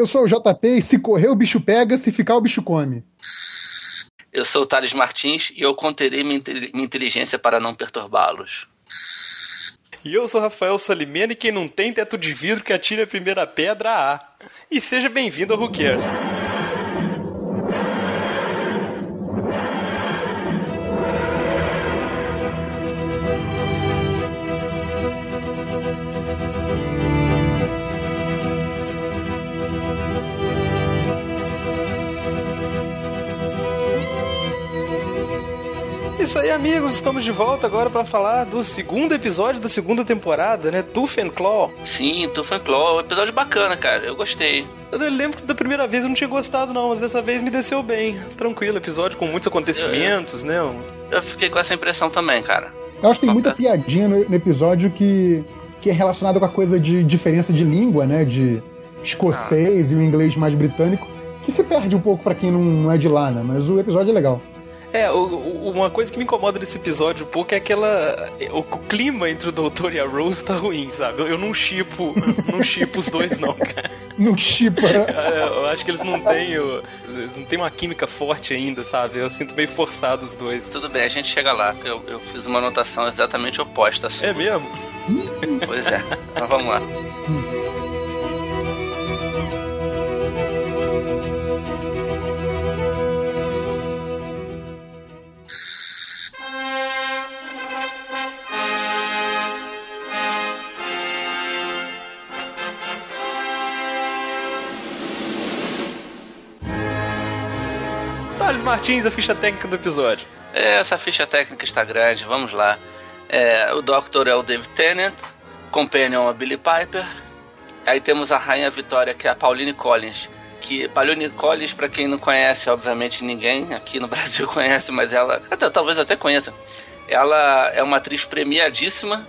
Eu sou o JP e se correr o bicho pega, se ficar o bicho come. Eu sou o Thales Martins e eu conterei minha, minha inteligência para não perturbá-los. E eu sou Rafael Salimene e quem não tem teto de vidro que atire a primeira pedra a. E seja bem-vindo ao Who Cares. Amigos. Estamos de volta agora para falar do segundo episódio da segunda temporada, né? Tooth and Claw. Sim, Tooth and Claw. Um episódio bacana, cara. Eu gostei. Eu lembro que da primeira vez eu não tinha gostado, não, mas dessa vez me desceu bem. Tranquilo, episódio com muitos acontecimentos, eu, eu, né? Eu fiquei com essa impressão também, cara. Eu acho que tem muita piadinha no, no episódio que, que é relacionada com a coisa de diferença de língua, né? De escocês ah. e o inglês mais britânico, que se perde um pouco para quem não é de lá, né? Mas o episódio é legal. É, o, o, uma coisa que me incomoda nesse episódio um pouco é aquela. O, o, clima entre o Doutor e a Rose tá ruim, sabe? Eu, eu não chipo, não chipo os dois, não, cara. Não chipa. É, eu acho que eles não têm. Eles não têm uma química forte ainda, sabe? Eu sinto meio forçado os dois. Tudo bem, a gente chega lá. Eu, eu fiz uma anotação exatamente oposta à sua. É mesmo? Pois é. Então vamos lá. Martins, a ficha técnica do episódio. É, essa ficha técnica está grande, vamos lá. É, o Doctor é o David Tennant, Companion é a Billy Piper. Aí temos a Rainha Vitória, que é a Pauline Collins. Que Pauline Collins, para quem não conhece, obviamente ninguém aqui no Brasil conhece, mas ela, até, talvez até conheça. Ela é uma atriz premiadíssima,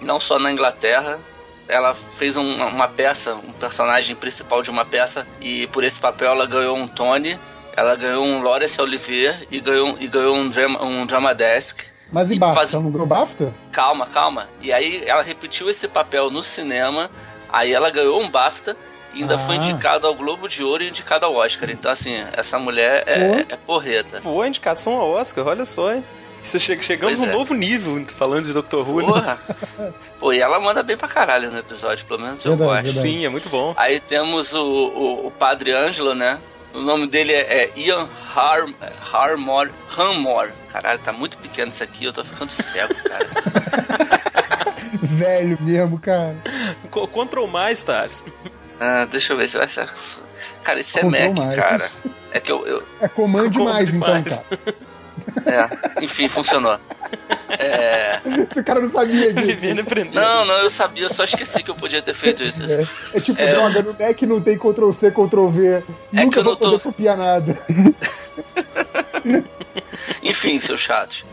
não só na Inglaterra, ela fez um, uma peça, um personagem principal de uma peça, e por esse papel ela ganhou um Tony. Ela ganhou um Laurence Olivier e ganhou, e ganhou um, drama, um Drama Desk. Mas e, BAFTA? Faz... Não ganhou BAFTA? Calma, calma. E aí ela repetiu esse papel no cinema, aí ela ganhou um BAFTA e ainda ah. foi indicada ao Globo de Ouro e indicada ao Oscar. Então, assim, essa mulher é, é porreta. Boa indicação ao Oscar, olha só, hein? Isso chega, chegamos num é. novo nível falando de Dr. Who. Né? Porra. Pô, e ela manda bem pra caralho no episódio, pelo menos eu verdade, gosto. Sim, é muito bom. Aí temos o, o, o Padre Ângelo, né? O nome dele é, é Ian Har Harmore. Harmore. Caralho, tá muito pequeno isso aqui, eu tô ficando cego, cara. Velho mesmo, cara. Control mais, Thales. Ah, deixa eu ver se vai ser. Cara, isso é Control Mac, mais. cara. É que eu. eu... É comando mais, então, cara. É, enfim, funcionou. É... Esse cara não sabia disso. Não, não, eu sabia, eu só esqueci que eu podia ter feito isso. É, é tipo, é... droga, no Mac não tem Ctrl C, Ctrl V. É Nunca que eu não tô. copiar nada. Enfim, seu chato.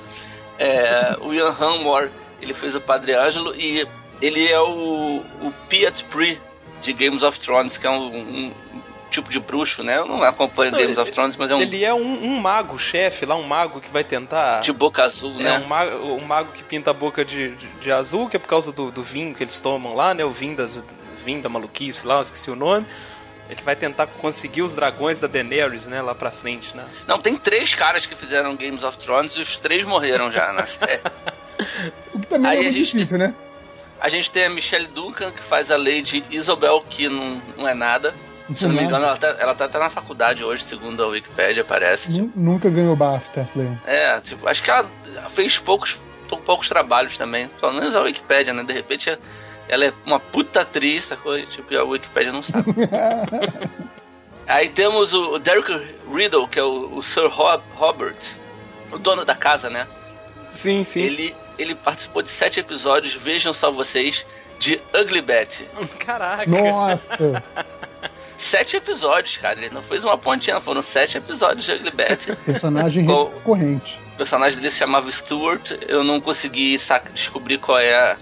É, o Ian Hammore, ele fez o Padre Ângelo e ele é o, o Piet Pri de Games of Thrones, que é um, um tipo de bruxo, né? Eu não acompanho não, Games of Thrones, mas é um. Ele é um, um mago, chefe lá, um mago que vai tentar. De boca azul, é, né? Um mago, um mago que pinta a boca de, de, de, azul, que é por causa do, do vinho que eles tomam lá, né? O vinho, das, vinho da maluquice lá, eu esqueci o nome. Ele vai tentar conseguir os dragões da Daenerys, né, lá pra frente, né? Não, tem três caras que fizeram Games of Thrones e os três morreram já na série. o que também Aí é muito difícil, né? A gente tem a Michelle Duncan, que faz a Lady Isabel, que não, não é nada. Se não me engano, ela tá, ela tá até na faculdade hoje, segundo a Wikipedia, parece. Tipo. Nunca ganhou BAFTA essa daí. É, tipo, acho que ela fez poucos, poucos trabalhos também. Pelo menos a Wikipedia, né? De repente ela é uma puta atriz, sacou? Tipo, a Wikipedia não sabe. Aí temos o Derek Riddle, que é o, o Sir Rob, Robert, o dono da casa, né? Sim, sim. Ele, ele participou de sete episódios, vejam só vocês, de Ugly Betty. Caraca! Nossa! sete episódios, cara. Ele não fez uma pontinha, foram sete episódios de Ugly Betty. Personagem recorrente. O personagem dele se chamava Stuart. Eu não consegui descobrir qual é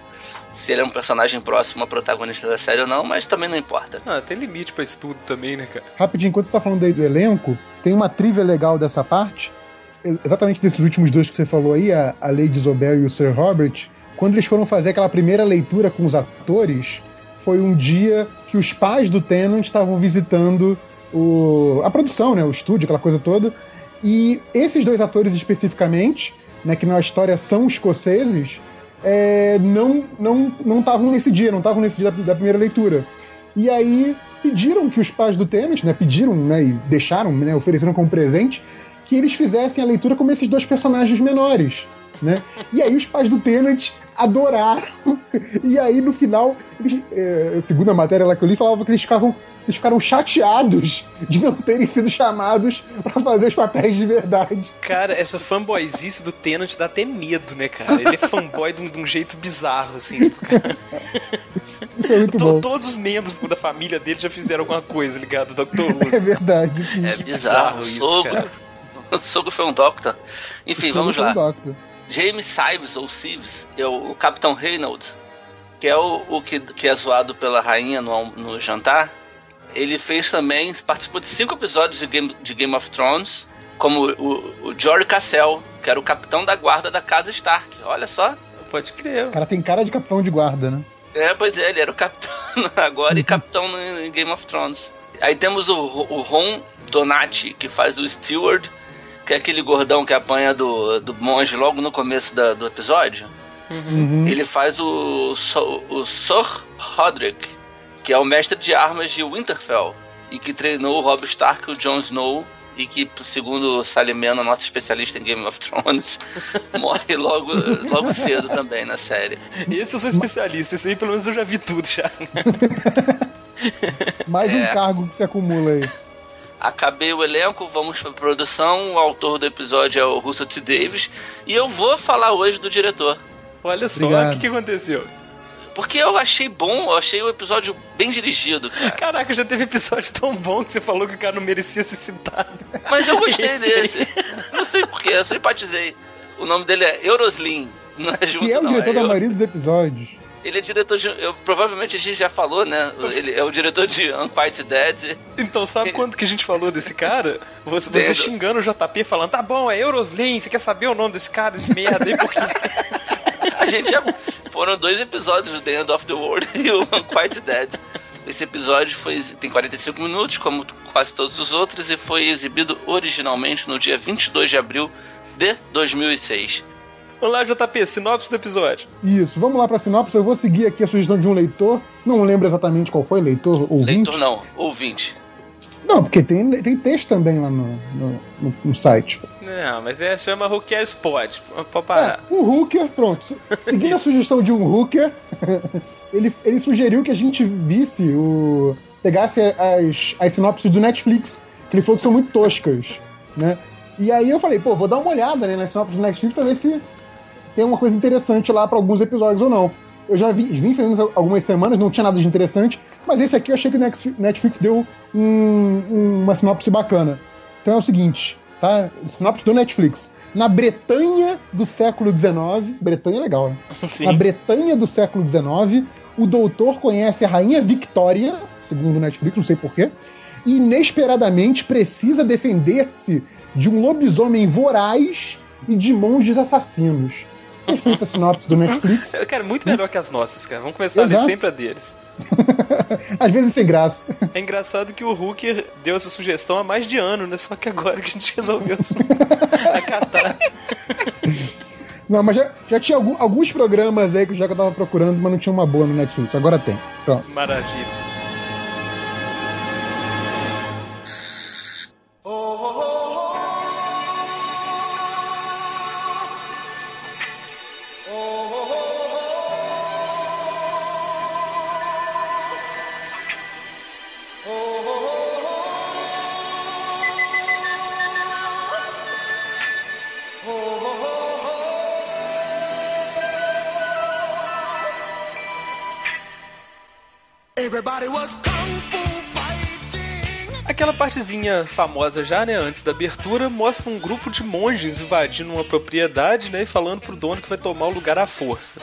se ele é um personagem próximo a protagonista da série ou não, mas também não importa. Ah, tem limite para isso tudo também, né, cara? Rapidinho, enquanto você tá falando aí do elenco, tem uma trivia legal dessa parte, exatamente desses últimos dois que você falou aí, a, a Lady Isabel e o Sir Robert, quando eles foram fazer aquela primeira leitura com os atores, foi um dia que os pais do Tennant estavam visitando o, a produção, né, o estúdio, aquela coisa toda. E esses dois atores especificamente, né, que na história são escoceses, é, não não não estavam nesse dia, não estavam nesse dia da, da, primeira leitura. E aí pediram que os pais do Tennant, né, pediram, né, e deixaram, né, ofereceram como presente que eles fizessem a leitura como esses dois personagens menores, né? E aí os pais do Tennant adoraram. E aí no final, eles, é, segundo a matéria lá que eu li, falava que eles ficavam eles ficaram chateados de não terem sido chamados para fazer os papéis de verdade. Cara, essa fanboyzice do Tenant dá até medo, né, cara? Ele é fanboy de um, de um jeito bizarro, assim. Isso é muito bom. Todos os membros da família dele já fizeram alguma coisa ligada ao Dr. Who. É verdade. Sim. É bizarro. isso, Sogro. O sogro foi um Doctor. Enfim, vamos lá. Um James Sives, ou Sives, é o Capitão Reynolds, que é o, o que, que é zoado pela rainha no, no jantar. Ele fez também, participou de cinco episódios de Game, de Game of Thrones, como o, o Jory Cassell, que era o capitão da guarda da casa Stark. Olha só. Pode crer. O cara tem cara de capitão de guarda, né? É, pois é, ele era o capitão agora e capitão no Game of Thrones. Aí temos o, o Ron Donati, que faz o Steward, que é aquele gordão que apanha do, do monge logo no começo da, do episódio. Uhum. Ele faz o, o Sir Roderick, que é o mestre de armas de Winterfell e que treinou o Robb Stark e o Jon Snow e que, segundo Salimena, nosso especialista em Game of Thrones, morre logo, logo cedo também na série. Esse eu sou especialista, esse aí pelo menos eu já vi tudo já. Mais é. um cargo que se acumula aí. Acabei o elenco, vamos para produção. O autor do episódio é o Russell T. Davis. E eu vou falar hoje do diretor. Olha só, o que, que aconteceu? Porque eu achei bom, eu achei o episódio bem dirigido, cara. Caraca, já teve episódio tão bom que você falou que o cara não merecia ser citado. Mas eu gostei desse. Não sei porquê, eu simpatizei. O nome dele é Euroslim. Não é junto, que é o não, diretor é da maioria dos episódios. Ele é diretor de. Eu, provavelmente a gente já falou, né? Ele é o diretor de Unquiet Dead. Então, sabe quando que a gente falou desse cara? Você, você xingando o JP falando, tá bom, é Euroslim, você quer saber o nome desse cara, desse merda aí, porque. a gente já. Foram dois episódios do The End of the World e o Quite Dead. Esse episódio foi, tem 45 minutos, como quase todos os outros, e foi exibido originalmente no dia 22 de abril de 2006. Olá, JP, sinopse do episódio. Isso, vamos lá para a sinopse. Eu vou seguir aqui a sugestão de um leitor. Não lembro exatamente qual foi, leitor ou ouvinte. Leitor não, ouvinte. Não, porque tem, tem texto também lá no, no, no, no site. Não, mas é, chama Hooker Spot. Pode parar. É, um hooker, pronto. Seguindo a sugestão de um hooker, ele, ele sugeriu que a gente visse o. pegasse as, as sinopses do Netflix, que ele falou que são muito toscas, né? E aí eu falei, pô, vou dar uma olhada né, nas sinopses do Netflix pra ver se tem uma coisa interessante lá para alguns episódios ou não. Eu já vi, vim fazendo algumas semanas, não tinha nada de interessante, mas esse aqui eu achei que o Netflix deu um, uma sinopse bacana. Então é o seguinte, tá? Sinopse do Netflix. Na Bretanha do século XIX, Bretanha é legal, né? Sim. Na Bretanha do século XIX, o doutor conhece a rainha Victoria, segundo o Netflix, não sei porquê, e inesperadamente precisa defender-se de um lobisomem voraz e de monges assassinos perfeita sinopse do Netflix. Cara, muito melhor que as nossas, cara. Vamos começar Exato. a ler sempre a deles. Às vezes sem graça. É engraçado que o Hooker deu essa sugestão há mais de ano, né? Só que agora que a gente resolveu acatar. Não, mas já, já tinha algum, alguns programas aí que eu já tava procurando, mas não tinha uma boa no Netflix. Agora tem. Pronto. Maravilha. Aquela partezinha famosa já, né, antes da abertura, mostra um grupo de monges invadindo uma propriedade, né, e falando pro dono que vai tomar o lugar à força.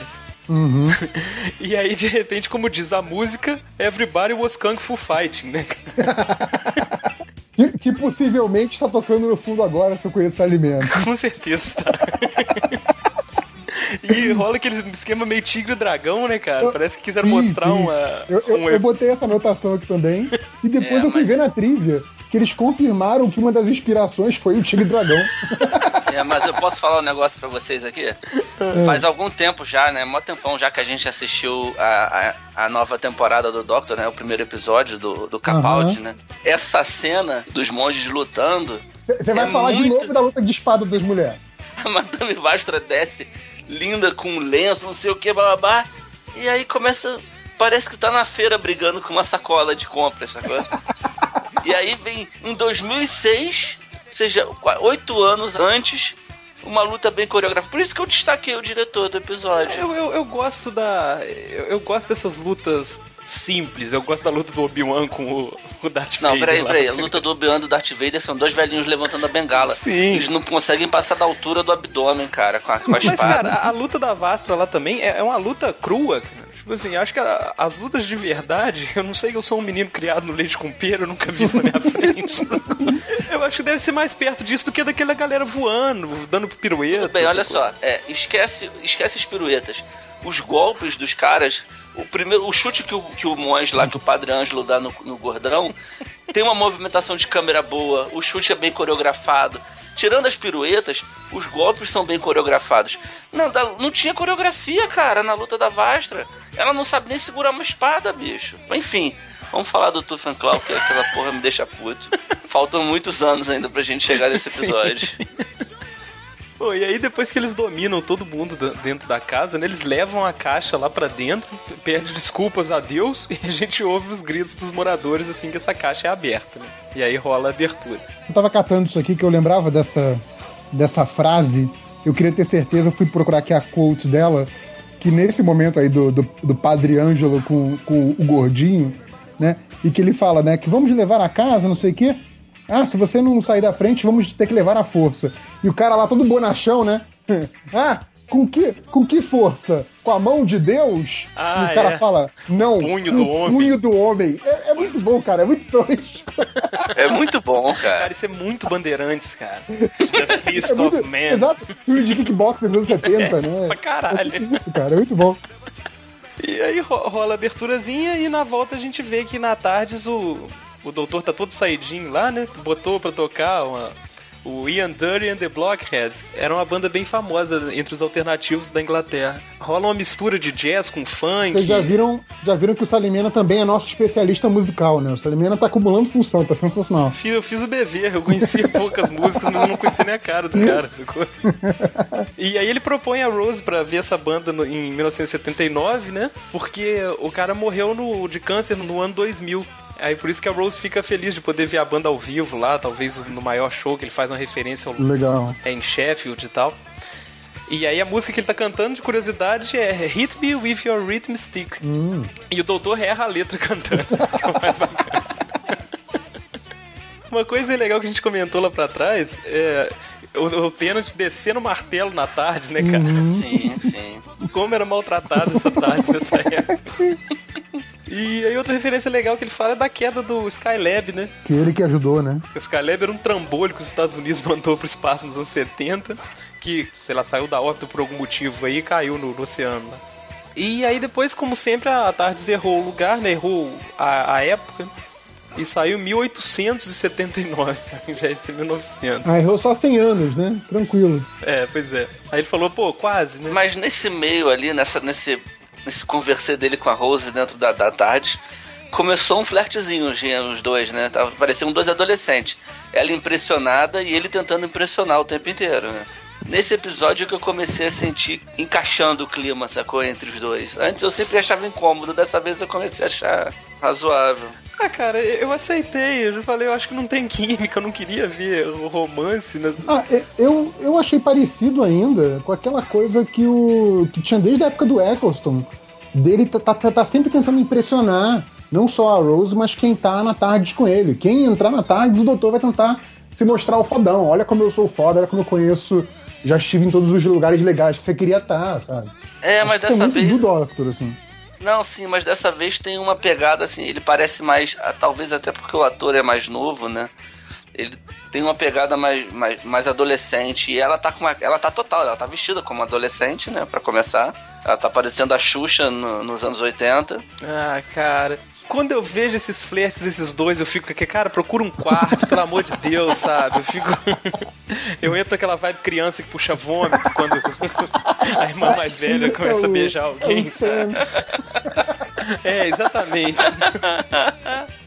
Uhum. e aí, de repente, como diz a música, Everybody was Kung Fu Fighting, né? que, que, possivelmente está tocando no fundo agora, se eu conheço o alimento. Com certeza está. E rola aquele esquema meio tigre dragão, né, cara? Parece que quiseram sim, mostrar sim. uma. Eu, eu, um... eu, botei essa anotação aqui também. E depois é, eu fui mas... ver na trivia que eles confirmaram que uma das inspirações foi o Tigre Dragão. É, mas eu posso falar um negócio para vocês aqui? É. Faz algum tempo já, né? Mó tempão já que a gente assistiu a, a, a nova temporada do Doctor, né? O primeiro episódio do, do Capaldi, uhum. né? Essa cena dos monges lutando. Você vai é falar muito... de novo da luta de espada das mulheres. A Madame Vastra desce linda com lenço, não sei o que, babá. E aí começa. Parece que tá na feira brigando com uma sacola de compras, sacou? E aí vem em 2006, ou seja, oito anos antes, uma luta bem coreografada. Por isso que eu destaquei o diretor do episódio. Eu, eu, eu gosto da. Eu, eu, gosto dessas lutas simples. Eu gosto da luta do Obi-Wan com o, o Darth Vader. Não, peraí, peraí. A luta do Obi-Wan e do Darth Vader são dois velhinhos levantando a bengala. Sim. Eles não conseguem passar da altura do abdômen, cara, com a, com a espada. Mas, cara, a, a, luta da Vastra lá também é, é uma luta crua, cara. Tipo assim, acho que a, as lutas de verdade, eu não sei que eu sou um menino criado no leite com pera, eu nunca vi isso na minha frente. eu acho que deve ser mais perto disso do que daquela galera voando, dando piruetas. Tudo bem, olha só, é, esquece, esquece as piruetas. Os golpes dos caras, o primeiro, o chute que o, que o monge lá, que o Padre Ângelo dá no, no gordão, tem uma movimentação de câmera boa, o chute é bem coreografado tirando as piruetas, os golpes são bem coreografados. Não, não tinha coreografia, cara, na luta da Vastra. Ela não sabe nem segurar uma espada, bicho. Enfim, vamos falar do Tufan Claw, que aquela porra me deixa puto. Faltam muitos anos ainda pra gente chegar nesse episódio. Pô, e aí depois que eles dominam todo mundo dentro da casa, né, eles levam a caixa lá para dentro, pede desculpas a Deus e a gente ouve os gritos dos moradores assim que essa caixa é aberta, né? E aí rola a abertura. Eu tava catando isso aqui que eu lembrava dessa dessa frase. Eu queria ter certeza, eu fui procurar aqui a quote dela, que nesse momento aí do, do, do Padre Ângelo com, com o gordinho, né? E que ele fala, né, que vamos levar a casa, não sei o quê. Ah, se você não sair da frente, vamos ter que levar a força. E o cara lá todo bonachão, né? ah, com que, com que força? Com a mão de Deus? Ah, e o cara é. fala, não, punho do homem. punho do homem. É, é, muito bom, cara, é muito tosco. É muito bom, cara. Cara, isso é muito bandeirantes, cara. The Fist é muito, of Man. Exato, filme de kickboxing dos anos 70, né? Pra caralho. É isso, cara, é muito bom. E aí rola a aberturazinha e na volta a gente vê que na tardes o o doutor tá todo saidinho lá, né? Botou pra tocar uma, o Ian Dury and the Blockheads. Era uma banda bem famosa entre os alternativos da Inglaterra. Rola uma mistura de jazz com funk. Vocês já viram, já viram que o Salimena também é nosso especialista musical, né? O Salimena tá acumulando função, tá sensacional. Fiz, eu fiz o dever, eu conhecia poucas músicas, mas eu não conhecia nem a cara do cara, sacou? E aí ele propõe a Rose pra ver essa banda no, em 1979, né? Porque o cara morreu no, de câncer no ano 2000. Aí por isso que a Rose fica feliz de poder ver a banda ao vivo lá, talvez no maior show que ele faz uma referência ao Legal. É em Sheffield e tal. E aí a música que ele tá cantando, de curiosidade, é Hit Me With Your Rhythm Stick. Hum. E o doutor erra a letra cantando. que é o mais bacana. Uma coisa legal que a gente comentou lá pra trás é o, o Tenant descendo o martelo na tarde, né, cara? Uhum. Sim, sim. Como era maltratado essa tarde nessa época. E aí outra referência legal que ele fala é da queda do Skylab, né? Que ele que ajudou, né? O Skylab era um trambolho que os Estados Unidos mandou pro espaço nos anos 70, que, sei lá, saiu da órbita por algum motivo aí e caiu no, no oceano lá. E aí depois, como sempre, a Tardes errou o lugar, né? Errou a, a época. E saiu 1879, ao invés de ser 1900. Ah, errou só 100 anos, né? Tranquilo. É, pois é. Aí ele falou, pô, quase, né? Mas nesse meio ali, nessa, nesse nesse conversar dele com a Rose dentro da, da tarde, começou um flertezinho, os dois, né? Tava, pareciam dois adolescentes. Ela impressionada e ele tentando impressionar o tempo inteiro, né? Nesse episódio que eu comecei a sentir encaixando o clima, sacou? Entre os dois. Antes eu sempre achava incômodo, dessa vez eu comecei a achar razoável. Ah, cara, eu aceitei. Eu já falei, eu acho que não tem química, eu não queria ver o romance. Né? Ah, eu, eu achei parecido ainda com aquela coisa que o que tinha desde a época do Eccleston. Dele tá, tá, tá sempre tentando impressionar não só a Rose, mas quem tá na tarde com ele. Quem entrar na tarde, o doutor vai tentar se mostrar o fodão. Olha como eu sou foda, olha como eu conheço. Já estive em todos os lugares legais que você queria estar, sabe? É, mas Acho dessa é vez. Do Doctor, assim. Não, sim, mas dessa vez tem uma pegada assim, ele parece mais, ah, talvez até porque o ator é mais novo, né? ele tem uma pegada mais, mais, mais adolescente e ela tá com uma, ela tá total, ela tá vestida como adolescente, né, para começar. Ela tá parecendo a Xuxa no, nos anos 80. Ah, cara quando eu vejo esses flertes desses dois, eu fico aqui, cara, procura um quarto, pelo amor de Deus, sabe? Eu fico. eu entro naquela vibe criança que puxa vômito quando a irmã mais velha começa a beijar alguém. É, exatamente.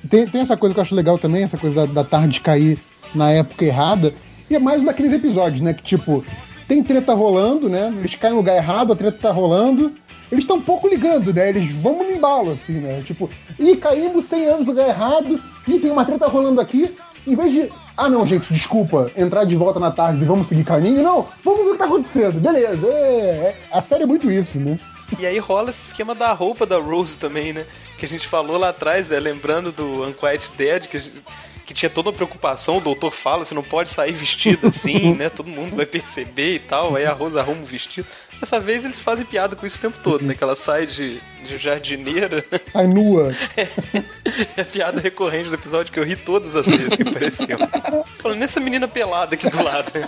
Tem, tem essa coisa que eu acho legal também, essa coisa da, da tarde cair na época errada. E é mais um daqueles episódios, né? Que tipo, tem treta rolando, né? Eles caem no lugar errado, a treta tá rolando eles estão um pouco ligando, né? Eles vão no embalo, assim, né? Tipo, e caímos 100 anos no lugar errado, e tem uma treta rolando aqui. Em vez de, ah não, gente, desculpa, entrar de volta na tarde e vamos seguir caminho, não, vamos ver o que tá acontecendo, beleza. É, é, a série é muito isso, né? E aí rola esse esquema da roupa da Rose também, né? Que a gente falou lá atrás, né? lembrando do Unquiet Dead, que, gente, que tinha toda uma preocupação, o doutor fala, você não pode sair vestido assim, né? Todo mundo vai perceber e tal. Aí a Rose arruma o vestido. Dessa vez eles fazem piada com isso o tempo todo, né? Que ela sai de, de jardineira. Sai nua. É, é a piada recorrente do episódio que eu ri todas as vezes que apareceu. Falando nessa menina pelada aqui do lado.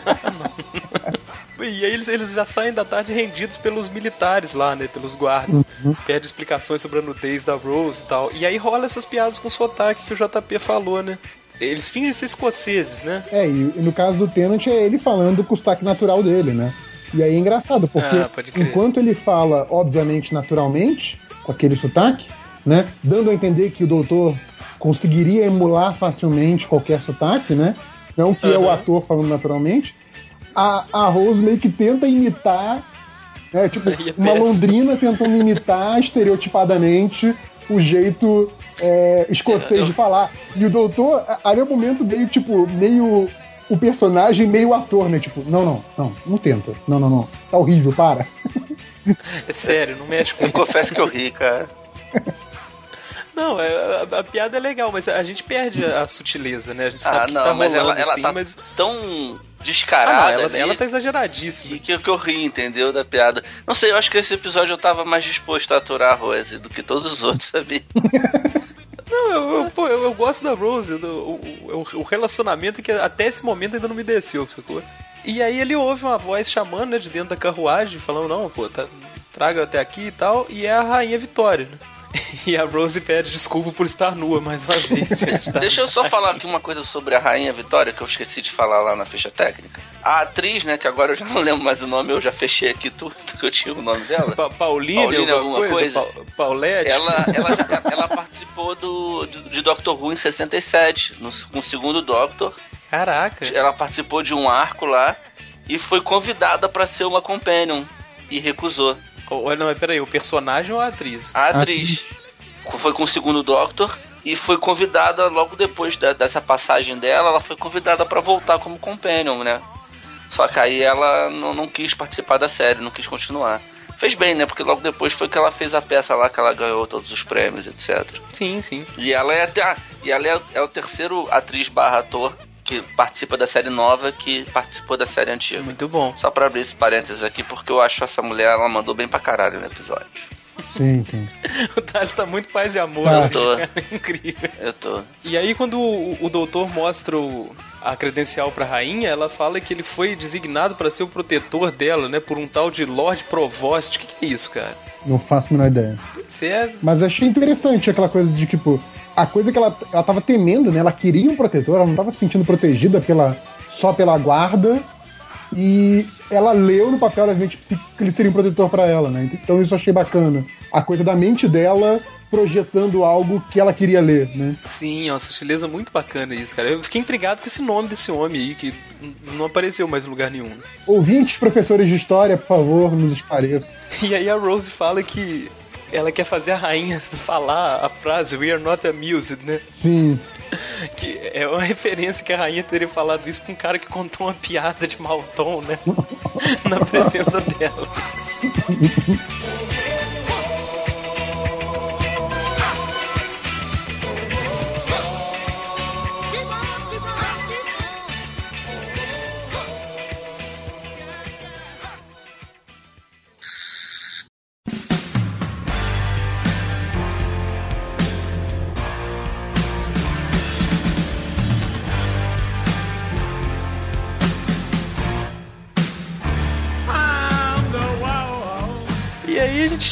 E aí eles, eles já saem da tarde rendidos pelos militares lá, né? Pelos guardas. Uhum. Pede explicações sobre a nudez da Rose e tal. E aí rola essas piadas com sotaque que o JP falou, né? Eles fingem ser escoceses, né? É, e no caso do Tenant é ele falando com o sotaque natural dele, né? E aí é engraçado, porque ah, enquanto ele fala, obviamente, naturalmente, com aquele sotaque, né? Dando a entender que o doutor conseguiria emular facilmente qualquer sotaque, né? Não que uhum. é o ator falando naturalmente. A, a Rose meio que tenta imitar, né? Tipo, é uma londrina tentando imitar estereotipadamente o jeito é, escocês de falar. E o doutor, ali é o momento meio, tipo, meio o personagem meio ator, né? Tipo, não, não, não, não tenta. Não, não, não. Tá horrível, para. É sério, não mexe com eu isso. Confesso que eu ri, cara. Não, é, a, a, piada é legal, mas a gente perde a, a sutileza, né? A gente sabe ah, que não, tá mas ela, ela assim, tá mas... tão descarada. Ah, não, ela, ali, ela tá exageradíssima. Que, que, que eu ri, entendeu? Da piada. Não sei, eu acho que esse episódio eu tava mais disposto a aturar a Rose do que todos os outros, sabia? Não, eu, eu, eu, eu, gosto da Rose, do, o, o, relacionamento que até esse momento ainda não me desceu, sacou? E aí ele ouve uma voz chamando, né, de dentro da carruagem, falando, não, pô, tá, traga até aqui e tal, e é a rainha Vitória, né? E a Rose pede desculpa por estar nua mais uma vez. Deixa eu só falar aqui uma coisa sobre a Rainha Vitória, que eu esqueci de falar lá na ficha técnica. A atriz, né, que agora eu já não lembro mais o nome, eu já fechei aqui tudo que eu tinha o nome dela. Pa alguma, alguma coisa? coisa? Pa Paulette? Ela, ela, ela participou do, de, de Doctor Who em 67, no, com o segundo Doctor. Caraca. Ela participou de um arco lá e foi convidada para ser uma companion e recusou. Oh, não, peraí, o personagem ou a atriz? A atriz. Foi com o segundo Doctor e foi convidada logo depois da, dessa passagem dela, ela foi convidada para voltar como companion, né? Só que aí ela não, não, quis participar da série, não quis continuar. Fez bem, né? Porque logo depois foi que ela fez a peça lá que ela ganhou todos os prêmios, etc. Sim, sim. E ela é até e ela é, é o terceiro atriz barra ator que participa da série nova que participou da série antiga. Muito bom. Só pra abrir esse parênteses aqui, porque eu acho essa mulher, ela mandou bem pra caralho no episódio. Sim, sim. o Thales tá muito paz de amor. Tá. Eu tô. Cara, incrível. Eu tô. E aí, quando o, o doutor mostra o, a credencial pra rainha, ela fala que ele foi designado para ser o protetor dela, né? Por um tal de Lord Provost. O que, que é isso, cara? Não faço a menor ideia. Pois é. Mas achei interessante aquela coisa de, tipo, a coisa que ela, ela tava temendo, né? Ela queria um protetor, ela não tava se sentindo protegida pela, só pela guarda. E ela leu no papel, obviamente, que ele seria um protetor para ela, né? Então isso eu achei bacana. A coisa da mente dela projetando algo que ela queria ler, né? Sim, é uma sutileza muito bacana isso, cara. Eu fiquei intrigado com esse nome desse homem aí, que não apareceu mais em lugar nenhum. Ouvintes, professores de história, por favor, nos esclareçam. E aí a Rose fala que ela quer fazer a rainha falar a frase We are not amused, né? Sim. Que é uma referência que a rainha teria falado isso pra um cara que contou uma piada de mau tom, né? Na presença dela.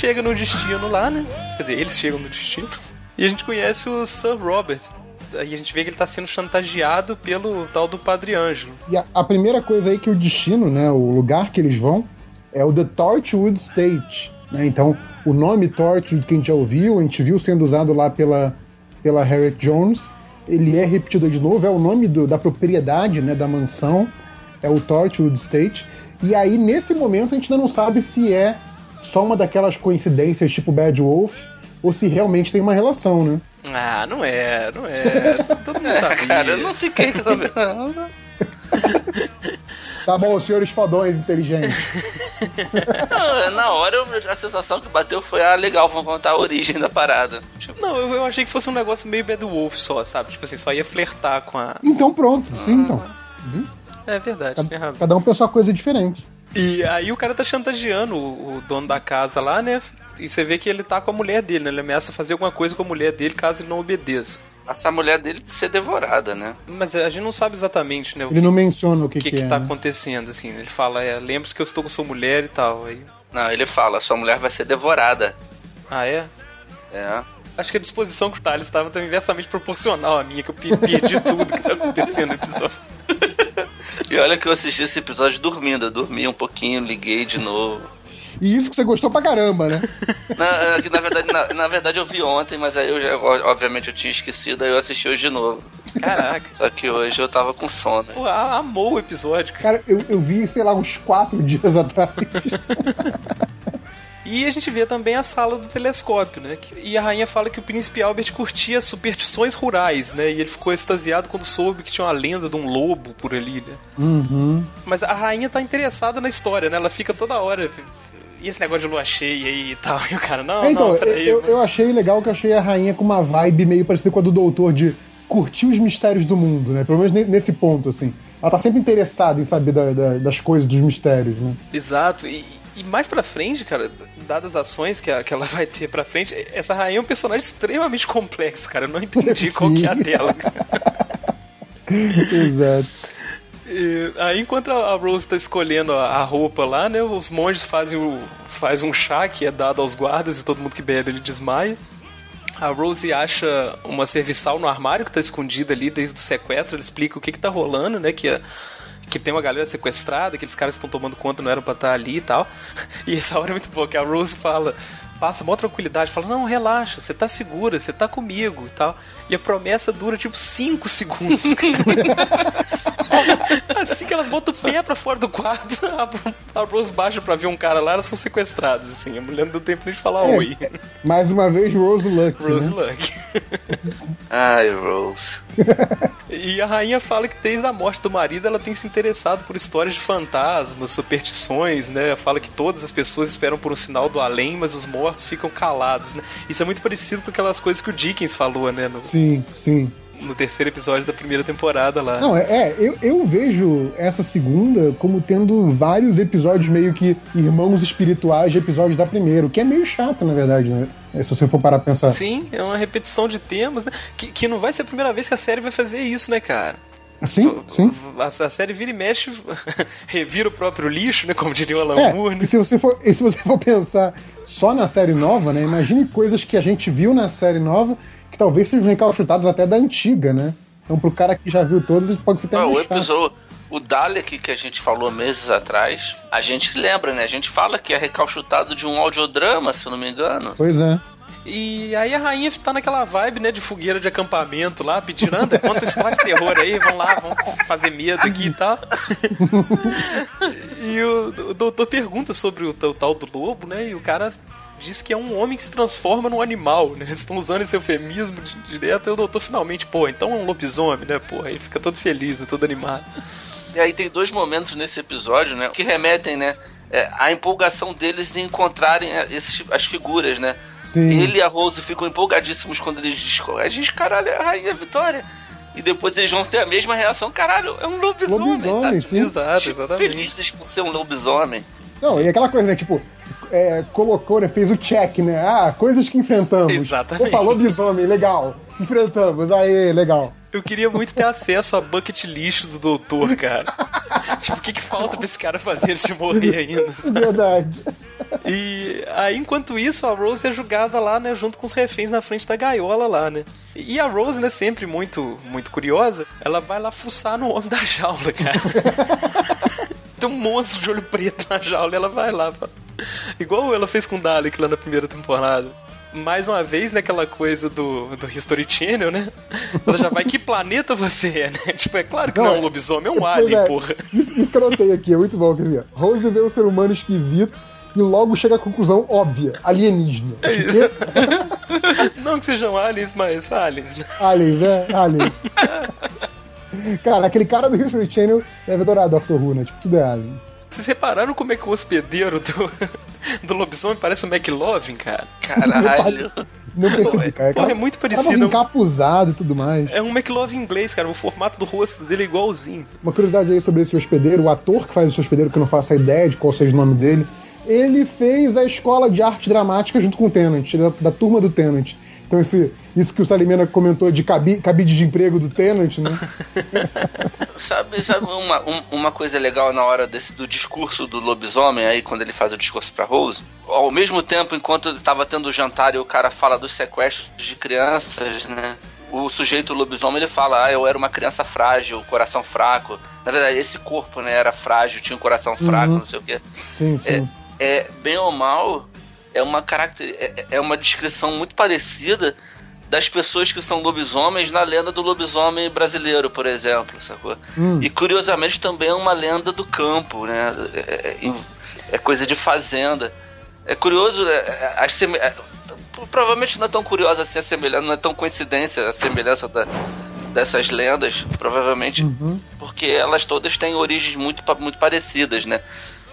Chega no destino lá, né? Quer dizer, eles chegam no destino. E a gente conhece o Sir Robert. Aí a gente vê que ele tá sendo chantageado pelo tal do Padre Ângelo. E a, a primeira coisa aí que o destino, né, o lugar que eles vão, é o The Torchwood State. Né? Então, o nome Torchwood que a gente já ouviu, a gente viu sendo usado lá pela, pela Harriet Jones, ele é repetido de novo, é o nome do, da propriedade, né, da mansão, é o Torchwood State. E aí, nesse momento, a gente ainda não sabe se é só uma daquelas coincidências tipo Bad Wolf, ou se realmente tem uma relação, né? Ah, não é, não é. Todo mundo sabia. Cara, eu não fiquei com Tá bom, senhores fodões inteligentes. Não, Na hora, eu- a sensação que bateu foi, ah, legal, vamos contar a origem da parada. Tipo, Não, eu, eu achei que fosse um negócio meio Bad Wolf só, sabe? Tipo assim, só ia flertar com a. Então pronto, sim, então. É verdade, tem razão. Cada um pensou uma coisa diferente. E aí o cara tá chantageando o, o dono da casa lá, né? E você vê que ele tá com a mulher dele, né? Ele ameaça fazer alguma coisa com a mulher dele caso ele não obedeça. essa mulher dele de ser devorada, né? Mas a gente não sabe exatamente, né? Ele não menciona o que, que, que, que é. tá né? acontecendo, assim. Ele fala, é, lembre-se que eu estou com sua mulher e tal. Aí, Não, ele fala, sua mulher vai ser devorada. ah, é? É. Acho que a disposição que o Thales estava tá inversamente proporcional à minha, que eu pe- perdi tudo que tá acontecendo no episódio. E olha que eu assisti esse episódio dormindo. Eu dormi um pouquinho, liguei de novo. E isso que você gostou pra caramba, né? Na, é que, na, verdade, na, na verdade eu vi ontem, mas aí eu já, obviamente eu tinha esquecido, aí eu assisti hoje de novo. Caraca. Só que hoje eu tava com sono. Pô, amou o episódio, cara. Cara, eu, eu vi, sei lá, uns quatro dias atrás. E a gente vê também a sala do telescópio, né? E a rainha fala que o príncipe Albert curtia superstições rurais, né? E ele ficou extasiado quando soube que tinha uma lenda de um lobo por ali, né? Uhum. Mas a rainha tá interessada na história, né? Ela fica toda hora. E esse negócio de lua cheia e tal. E o cara, não, É, então, não, peraí. eu, eu achei legal que eu achei a rainha com uma vibe meio parecida com a do doutor, de curtir os mistérios do mundo, né? Pelo menos ne- nesse ponto, assim. Ela tá sempre interessada em saber da- da- das coisas, dos mistérios, né? Exato. E, e mais pra frente, cara, dadas as ações que, a- que ela vai ter pra frente, essa rainha é um personagem extremamente complexo, cara. Eu não entendi qual que é a Sim. dela. Exato. E aí, enquanto a Rose tá escolhendo a a roupa lá, né? Os monges fazem o, faz um chá que é dado aos guardas e todo mundo que bebe ele desmaia. A Rose acha uma serviçal no armário que tá escondida ali desde o sequestro. Ele explica o que que tá rolando, né? Que, a- que tem uma galera sequestrada, que aqueles caras que estão tomando conta não eram pra estar ali e tal. E essa hora é muito boa, que a Rose fala, passa mó tranquilidade, fala, não, relaxa, você tá segura, você tá comigo e tal. E a promessa dura tipo 5 segundos. Assim que elas botam o pé pra fora do quarto, a, a Rose baixa pra ver um cara lá, elas são sequestradas, assim. A mulher não deu tempo nem de falar É, oi. Mais uma vez, Rose Luck. Rose né? Luck. Ai, Rose. E a rainha fala que desde a morte do marido ela tem se interessado por histórias de fantasmas, superstições, né? Fala que todas as pessoas esperam por um sinal do além, mas os mortos ficam calados, né? Isso é muito parecido com aquelas coisas que o Dickens falou, né? No, Sim, sim. No terceiro episódio da primeira temporada lá. Não, é, é, eu, eu vejo essa segunda como tendo vários episódios meio que irmãos espirituais de episódios da primeira, o que é meio chato, na verdade, né? É, Se você for parar pra pensar. Sim, é uma repetição de temas, né? Que, que não vai ser a primeira vez que a série vai fazer isso, né, cara? Sim, sim. A, série vira e mexe, revira o próprio lixo, né? Como diria o Alan É, Moore, né? e se você for, se você for pensar só na série nova, né? Imagine coisas que a gente viu na série nova talvez sejam recalchutadas até da antiga, né? Então, pro cara que já viu todas, pode ser até Ah, o episódio. O Dalek que a gente falou meses atrás, a gente lembra, né? A gente fala que é recalchutado de um audiodrama, se eu não me engano. Pois é. E aí a rainha tá naquela vibe, né, de fogueira de acampamento lá, pedindo, anda, conta história de terror aí, vamos lá, vamos fazer medo aqui e tal. e o, o doutor pergunta sobre o, tal- tal do lobo, né, e o cara diz que é um homem que se transforma num animal, né, eles estão usando esse eufemismo di- direto, e o doutor finalmente, pô, então é um lobisomem, né, pô, aí fica todo feliz, né, todo animado. E aí tem dois momentos nesse episódio, né? Que remetem, né? é, à empolgação deles em encontrarem é, esses, as figuras, né? Sim. Ele e a Rose ficam empolgadíssimos quando eles descobrem. A gente, caralho, é a Rainha Vitória. E depois eles vão ter a mesma reação. Caralho, é um lobisomem, Lobisomem, sabe? sim. Exato, Tipo, exatamente. felizes por ser um lobisomem. Não, e aquela coisa, né? Tipo, é, colocou, né? Fez o check, né? Ah, coisas que enfrentamos. Exatamente. Opa, lobisomem, legal. Enfrentamos, aê, legal. Eu queria muito ter acesso a bucket lixo do doutor, cara. tipo, o que, que falta pra esse cara fazer antes de morrer ainda? sabe? Verdade. E aí, enquanto isso, a Rose é julgada lá, né, junto com os reféns na frente da gaiola lá, né? E a Rose, né, sempre muito, muito curiosa, ela vai lá fuçar no homem da jaula, cara. Tem um monstro de olho preto na jaula e ela vai lá. Igual ela fez com o Dalek lá na primeira temporada mais uma vez naquela coisa do, do History Channel, né? Ela já vai, que planeta você é, né? Tipo, é claro que não, não é um lobisomem, é um alien, é, porra. Isso, isso, que eu notei aqui, é muito bom, quer dizer, Rose vê um ser humano esquisito e logo chega à conclusão óbvia, alienígena. É não que sejam aliens, mas aliens, né? Aliens, é, aliens. cara, aquele cara do History Channel deve adorar Doctor Who, né? Tipo, tudo é alien. Vocês repararam como é que o hospedeiro do, do lobisomem parece o McLovin, cara? Caralho. Não percebi, cara. Porra, é muito parecido. encapuzado e tudo mais. É um McLovin inglês, cara. O formato do rosto dele é igualzinho. Uma curiosidade aí sobre esse hospedeiro. O ator que faz esse hospedeiro, que eu não faço a ideia de qual seja o nome dele, ele fez a escola de arte dramática junto com o Tenant, da, da turma do Tenant. Então, esse, isso que o Salimena comentou de cabi, cabide de emprego do Tenant, né? sabe sabe uma, um, uma coisa legal na hora desse, do discurso do lobisomem, aí quando ele faz o discurso pra Rose? Ao mesmo tempo, enquanto ele tava tendo o jantar e o cara fala dos sequestros de crianças, né? o sujeito lobisomem ele fala: Ah, eu era uma criança frágil, coração fraco. Na verdade, esse corpo né, era frágil, tinha um coração fraco, uhum. não sei o quê. Sim, sim. É, é, bem ou mal, é uma, caracter... É, é uma descrição muito parecida das pessoas que são lobisomens na lenda do lobisomem brasileiro, por exemplo, sacou? Hum. E curiosamente também é uma lenda do campo, né? É, é, é coisa de fazenda. É curioso, é, é as seme... É, provavelmente não é tão curiosa assim a semelhança, não é tão coincidência a semelhança da, dessas lendas, provavelmente uhum. porque elas todas têm origens muito, muito parecidas, né?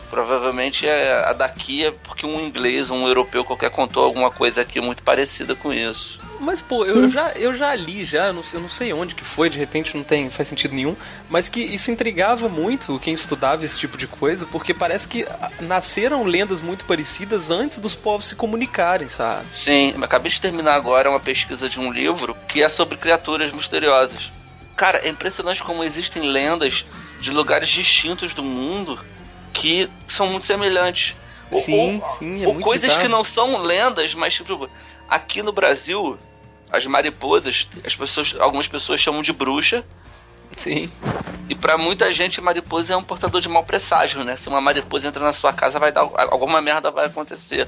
Provavelmente é a daqui é porque um inglês, um europeu qualquer contou alguma coisa aqui muito parecida com isso. Mas, pô, eu já, eu já li, já, não sei, eu não sei onde que foi, de repente não tem, faz sentido nenhum, mas que isso intrigava muito quem estudava esse tipo de coisa, porque parece que nasceram lendas muito parecidas antes dos povos se comunicarem, sabe? Sim, acabei de terminar agora uma pesquisa de um livro que é sobre criaturas misteriosas. Cara, é impressionante como existem lendas de lugares distintos do mundo que são muito semelhantes. Sim, ou, sim, é ou coisas bizarro. que não são lendas, mas tipo, aqui no Brasil, as mariposas, as pessoas, algumas pessoas chamam de bruxa. Sim. E para muita gente, mariposa é um portador de mau presságio, né? Se uma mariposa entra na sua casa, vai dar alguma merda vai acontecer.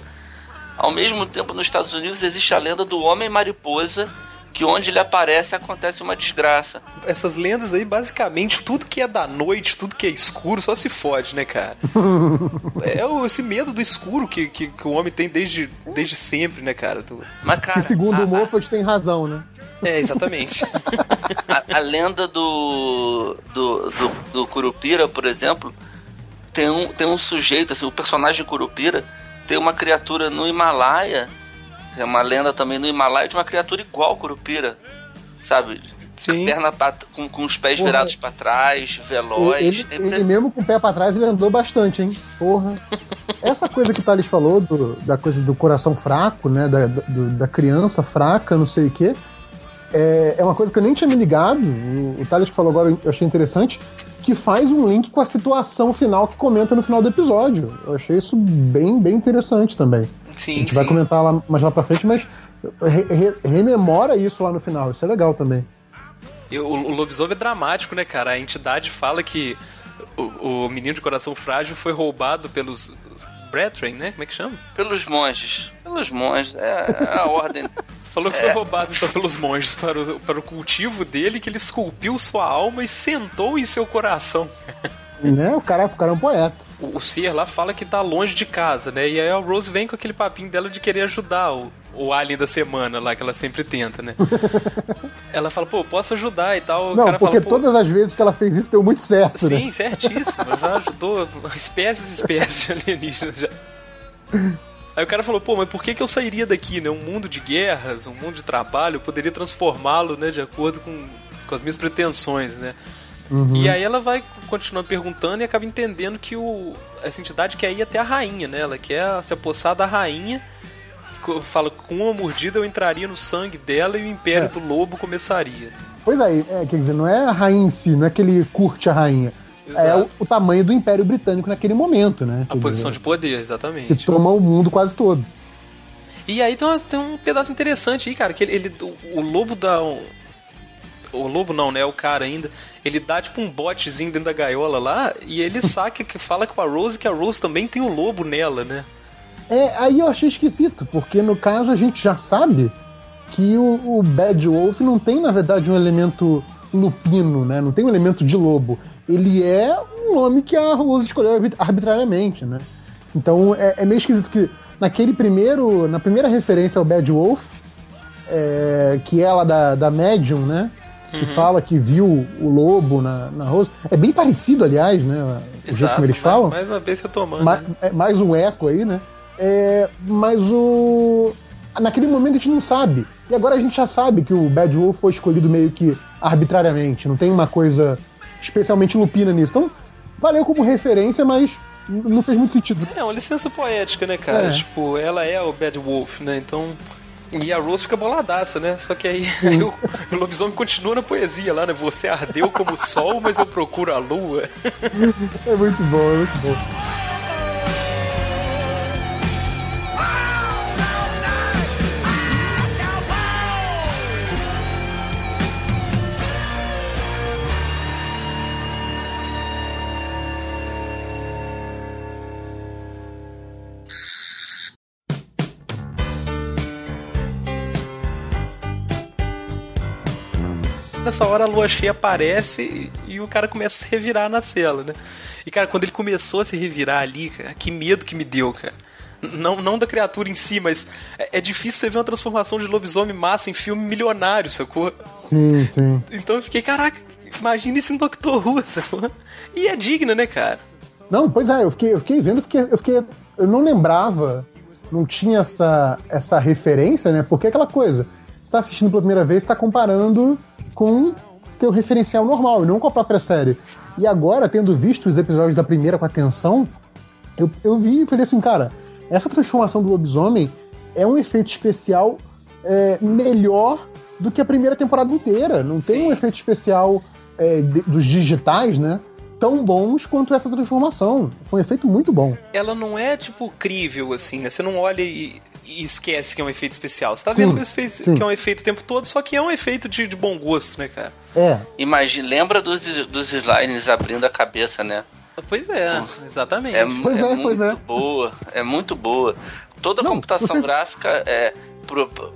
Ao mesmo tempo, nos Estados Unidos existe a lenda do homem mariposa que onde ele aparece acontece uma desgraça. Essas lendas aí, basicamente, tudo que é da noite, tudo que é escuro, só se fode, né, cara? é esse medo do escuro que, que, que, o homem tem desde, desde sempre, né, cara? Tu... Mas, cara que segundo a, o Moffat tem razão, né? É, exatamente. a, a, lenda do, do, do, do Curupira, por exemplo, tem um, tem um sujeito, assim, o personagem Curupira tem uma criatura no Himalaia é uma lenda também no Himalaia de uma criatura igual Curupira, sabe? Sim. Perna pra, com, com os pés Porra. virados para trás, veloz. Ele, ele, ele, mesmo com o pé para trás, ele andou bastante, hein? Porra. Essa coisa que o Thales falou, do, da coisa do coração fraco, né? Da, do, da criança fraca, não sei o quê. É, é uma coisa que eu nem tinha me ligado. O, o Thales falou agora, eu achei interessante. Que faz um link com a situação final que comenta no final do episódio. Eu achei isso bem, bem interessante também. Sim, a gente sim. vai comentar lá, mais lá pra frente, mas re, re, rememora isso lá no final. Isso é legal também. E o, o lobisomem é dramático, né, cara? A entidade fala que o, o menino de coração frágil foi roubado pelos Brethren, né? Como é que chama? Pelos monges. Pelos monges. É, é a ordem. Falou que é. foi roubado então, pelos monges para o, para o cultivo dele, que ele esculpiu sua alma e sentou em seu coração. Né? O cara, o cara é um poeta. O, o lá fala que tá longe de casa, né? E aí a Rose vem com aquele papinho dela de querer ajudar o, o alien da semana lá, que ela sempre tenta, né? ela fala, pô, posso ajudar e tal. Não, porque fala, todas as vezes que ela fez isso deu muito certo, Sim, né? certíssimo. Já ajudou espécies e espécies de alienígenas já. Aí o cara falou, pô, mas por que, que eu sairia daqui, né? Um mundo de guerras, um mundo de trabalho, eu poderia transformá-lo, né, de acordo com, com as minhas pretensões, né? Uhum. E aí ela vai continuando perguntando e acaba entendendo que o, essa entidade quer ir até a rainha, né? Ela quer se apossar da rainha. Fala com uma mordida eu entraria no sangue dela e o império é. do lobo começaria. Pois é, é, quer dizer, não é a rainha em si, não é que ele curte a rainha. é o, o, tamanho do Império Britânico naquele momento, né? A posição dizer, de poder, exatamente. Que toma o mundo quase todo. E aí tem, uma, tem um pedaço interessante aí, cara, que ele, ele o, o lobo dá um, o lobo não, né? O cara ainda. Ele dá tipo um botezinho dentro da gaiola lá e ele saca que fala com a Rose que a Rose também tem o um lobo nela, né? É, aí eu achei esquisito, porque no caso a gente já sabe que o, o Bad Wolf não tem, na verdade, um elemento lupino, né? Não tem um elemento de lobo. Ele é um nome que a Rose escolheu arbitrariamente, né? Então é, é meio esquisito que naquele primeiro, na primeira referência ao Bad Wolf, é, que é ela da, da Medium, né? Que uhum. fala que viu o lobo na, na Rose. É bem parecido, aliás, né? O Exato, jeito como eles falam. Mais uma vez retomando. Ma, né? é, mais um eco aí, né? É, mas o. Naquele momento a gente não sabe. E agora a gente já sabe que o Bad Wolf foi escolhido meio que arbitrariamente. Não tem uma coisa especialmente lupina nisso. Então, valeu como referência, mas não fez muito sentido. É uma licença poética, né, cara? É. Tipo, ela é o Bad Wolf, né? Então. E a Rose fica boladaça, né? Só que aí, aí o, o, lobisomem continua na poesia lá, né? Você ardeu como o sol, mas eu procuro a lua. É muito bom, é muito bom. Nessa hora a lua cheia aparece e, o cara começa a se revirar na cela, né? E, cara, quando ele começou a se revirar ali, cara, que medo que me deu, cara. Não, não da criatura em si, mas é, é, difícil você ver uma transformação de lobisomem massa em filme milionário, sacou? Sim, sim. Então eu fiquei, caraca, imagina isso em Doctor Who, sacou? E é digna, né, cara? Não, pois é, eu fiquei, eu fiquei vendo, eu fiquei, eu fiquei. Eu não lembrava, não tinha essa, essa referência, né? Porque aquela coisa está assistindo pela primeira vez, está comparando com teu referencial normal, e não com a própria série. E agora, tendo visto os episódios da primeira com atenção, eu, eu vi e falei assim, cara, essa transformação do lobisomem é um efeito especial é, melhor do que a primeira temporada inteira. Não tem Sim. um efeito especial é, de, dos digitais, né? tão bons quanto essa transformação. Foi um efeito muito bom. Ela não é, tipo, crível, assim, né? Você não olha e, e esquece que é um efeito especial. Você tá sim, vendo que, que é um efeito o tempo todo, só que é um efeito de, de bom gosto, né, cara? É. Imagina, lembra dos, dos slides abrindo a cabeça, né? Pois é, exatamente. É, pois é, é muito é. boa, é muito boa. Toda não, computação você... gráfica é,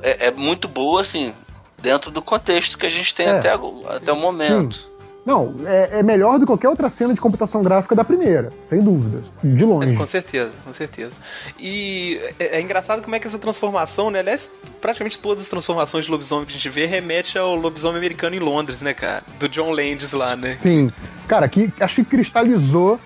é, é, muito boa, assim, dentro do contexto que a gente tem é. até, até o momento. Sim. Não, é, é, melhor do que qualquer outra cena de computação gráfica da primeira, sem dúvida. De longe. É, com certeza, com certeza. E é, é, engraçado como é que essa transformação, né? Aliás, praticamente todas as transformações de lobisomem que a gente vê remete ao lobisomem americano em Londres, né, cara? Do John Landis lá, né? Sim. Cara, que acho que cristalizou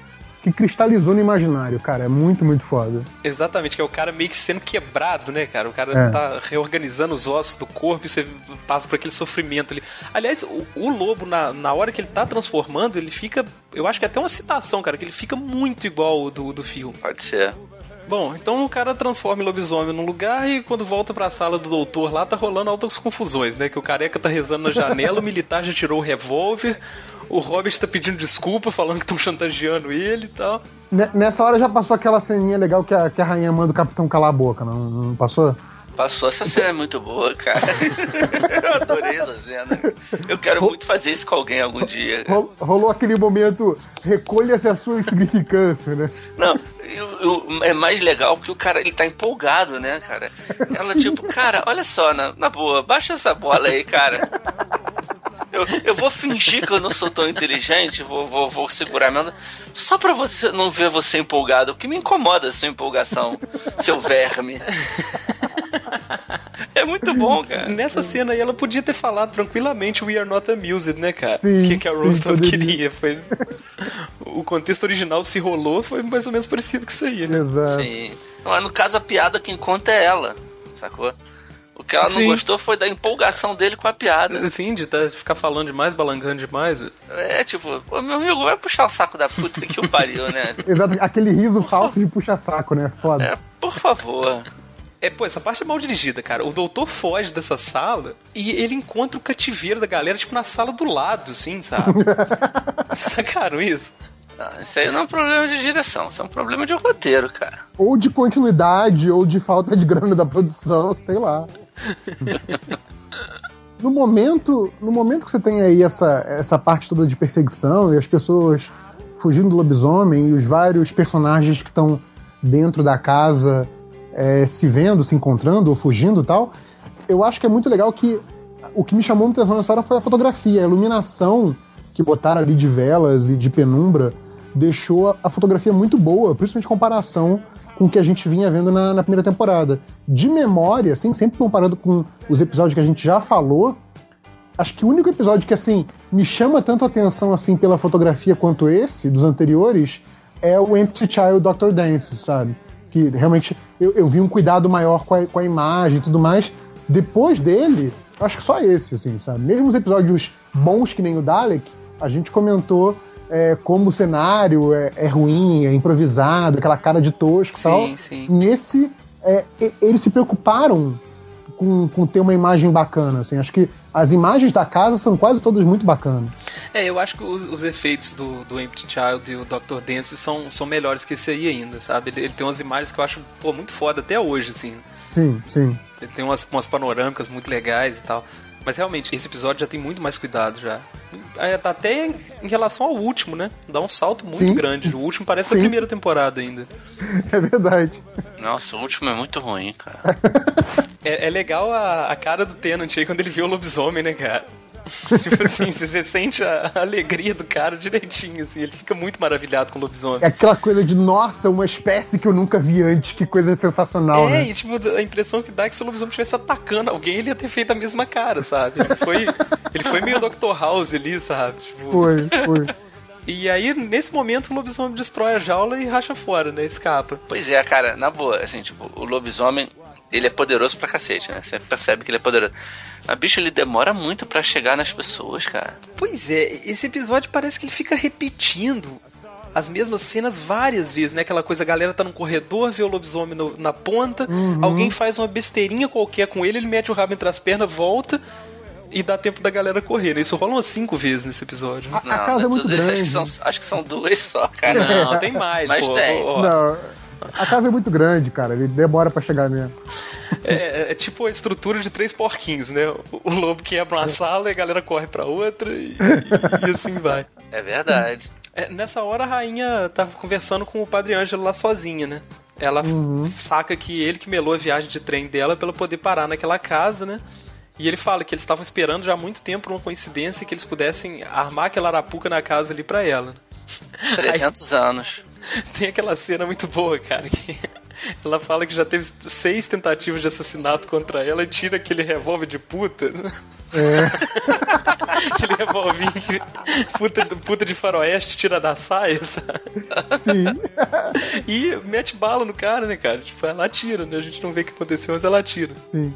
que cristalizou no imaginário, cara. É muito, muito foda. Exatamente, que é o cara meio que sendo quebrado, né, cara? O cara é. tá reorganizando os ossos do corpo e você passa por aquele sofrimento ali. Aliás, o, o, lobo, na, na hora que ele tá transformando, ele fica. Eu acho que é até uma citação, cara, que ele fica muito igual o do, do filme. Pode ser. Bom, então o cara transforma em lobisomem num lugar e quando volta pra sala do doutor lá, tá rolando altas confusões, né? Que o careca tá rezando na janela, o militar já tirou o revólver, o Hobbit tá pedindo desculpa, falando que estão chantageando ele e tal. Nessa hora já passou aquela ceninha legal que a, que a rainha manda o capitão calar a boca, não, não passou? Passou, essa cena é muito boa, cara. Eu adorei essa cena. Eu quero muito fazer isso com alguém algum dia. Rolou aquele momento, recolha-se a sua insignificância, né? Não, é mais legal porque o cara, ele tá empolgado, né, cara? Ela tipo, cara, olha só, na, na boa, baixa essa bola aí, cara. Eu, eu vou fingir que eu não sou tão inteligente, vou, vou, vou segurar minha só pra você não ver você empolgado, porque me incomoda a sua empolgação, seu verme. É muito bom, cara. Nessa cena aí, ela podia ter falado tranquilamente We are not amused, né, cara? O que, que a Rose não queria. Foi... O contexto original se rolou, foi mais ou menos parecido com isso aí, né? Exato. Sim. Mas no caso, a piada quem conta é ela, sacou? O que ela Sim. não gostou foi da empolgação dele com a piada. Sim, de tá, ficar falando demais, balangando demais. É, tipo, meu amigo, vai puxar o saco da puta que o pariu, né? Exato, aquele riso falso de puxa-saco, né? Foda. É, por favor. É, pô, essa parte é mal dirigida, cara. O doutor foge dessa sala e ele encontra o cativeiro da galera, tipo, na sala do lado, assim, sabe? Vocês sacaram isso? Não, isso aí não é um problema de direção, isso é um problema de roteiro, cara. Ou de continuidade, ou de falta de grana da produção, sei lá. no momento, no momento que você tem aí essa, essa parte toda de perseguição e as pessoas fugindo do lobisomem e os vários personagens que estão dentro da casa é, se vendo, se encontrando ou fugindo tal, eu acho que é muito legal que o que me chamou muita atenção nessa hora foi a fotografia, a iluminação que botaram ali de velas e de penumbra deixou a fotografia muito boa, principalmente em comparação com o que a gente vinha vendo na, na, primeira temporada. De memória, assim, sempre comparando com os episódios que a gente já falou, acho que o único episódio que, assim, me chama tanto a atenção, assim, pela fotografia quanto esse, dos anteriores, é o Empty Child Dr. Dance, sabe? Que realmente eu, eu vi um cuidado maior com a, com a imagem e tudo mais. Depois dele, acho que só esse, assim, sabe? Mesmo os episódios bons que nem o Dalek, a gente comentou é, como o cenário é, é, ruim, é improvisado, aquela cara de tosco e tal. Sim. Nesse, é, eles se preocuparam com, com ter uma imagem bacana. Assim. Acho que as imagens da casa são quase todas muito bacanas. É, eu acho que os, os efeitos do, do Empty Child e o Dr. Dance são, são melhores que esse aí ainda, sabe? Ele, ele tem umas imagens que eu acho pô, muito foda até hoje, assim. Sim, sim. Ele tem umas, umas panorâmicas muito legais e tal. Mas realmente, esse episódio já tem muito mais cuidado já. É, tá até em relação ao último, né? Dá um salto muito Sim. grande. O último parece Sim. da primeira temporada ainda. É verdade. Nossa, o último é muito ruim, cara. é, é, legal a, a cara do Tenant aí quando ele viu o lobisomem, né, cara? tipo assim, você sente a alegria do cara direitinho, assim. Ele fica muito maravilhado com o lobisomem. É aquela coisa de, nossa, uma espécie que eu nunca vi antes, que coisa sensacional, é, né? e tipo, a impressão que dá é que se o lobisomem estivesse atacando alguém, ele ia ter feito a mesma cara, sabe? Ele foi, ele foi meio Dr. House ali, sabe? Tipo... Foi, foi. E aí, nesse momento, o lobisomem destrói a jaula e racha fora, né? Escapa. Pois é, cara, na boa, assim, tipo, o lobisomem, ele é poderoso pra cacete, né? Você percebe que ele é poderoso. Mas, bicho, ele demora muito para chegar nas pessoas, cara. Pois é, esse episódio parece que ele fica repetindo as mesmas cenas várias vezes, né? Aquela coisa, a galera tá no corredor, vê o lobisomem no, na ponta, uhum. alguém faz uma besteirinha qualquer com ele, ele mete o rabo entre as pernas, volta e dá tempo da galera correr. Né? Isso rola umas cinco vezes nesse episódio. A, a casa é muito grande. Acho que, são, acho que, são, duas só, cara. Não, tem mais, Mas pô, tem. Não, a casa é muito grande, cara. Ele demora para chegar mesmo. É, é, é, tipo a estrutura de três porquinhos, né? O, o lobo que abre uma é. sala e a galera corre para outra e, e, assim vai. É verdade. É, nessa hora a rainha tava conversando com o Padre Ângelo lá sozinha, né? Ela uhum. saca que ele que melou a viagem de trem dela pra ela poder parar naquela casa, né? E ele fala que eles estavam esperando já há muito tempo uma coincidência que eles pudessem armar aquela arapuca na casa ali pra ela. 300 Aí, anos. Tem aquela cena muito boa, cara, que ela fala que já teve seis tentativas de assassinato contra ela e tira aquele revólver de puta. É. aquele revólver puta, puta de faroeste tira da saia, sabe? Sim. e mete bala no cara, né, cara? Tipo, ela atira, né? A gente não vê o que aconteceu, mas ela atira. Sim.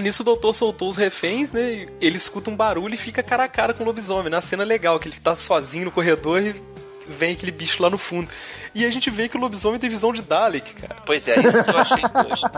Nisso o doutor soltou os reféns, né? Ele escuta um barulho e fica cara a cara com o lobisomem. Na cena legal, que ele tá sozinho no corredor e vem aquele bicho lá no fundo. E a gente vê que o lobisomem tem visão de Dalek, cara. Pois é, isso eu achei gosto.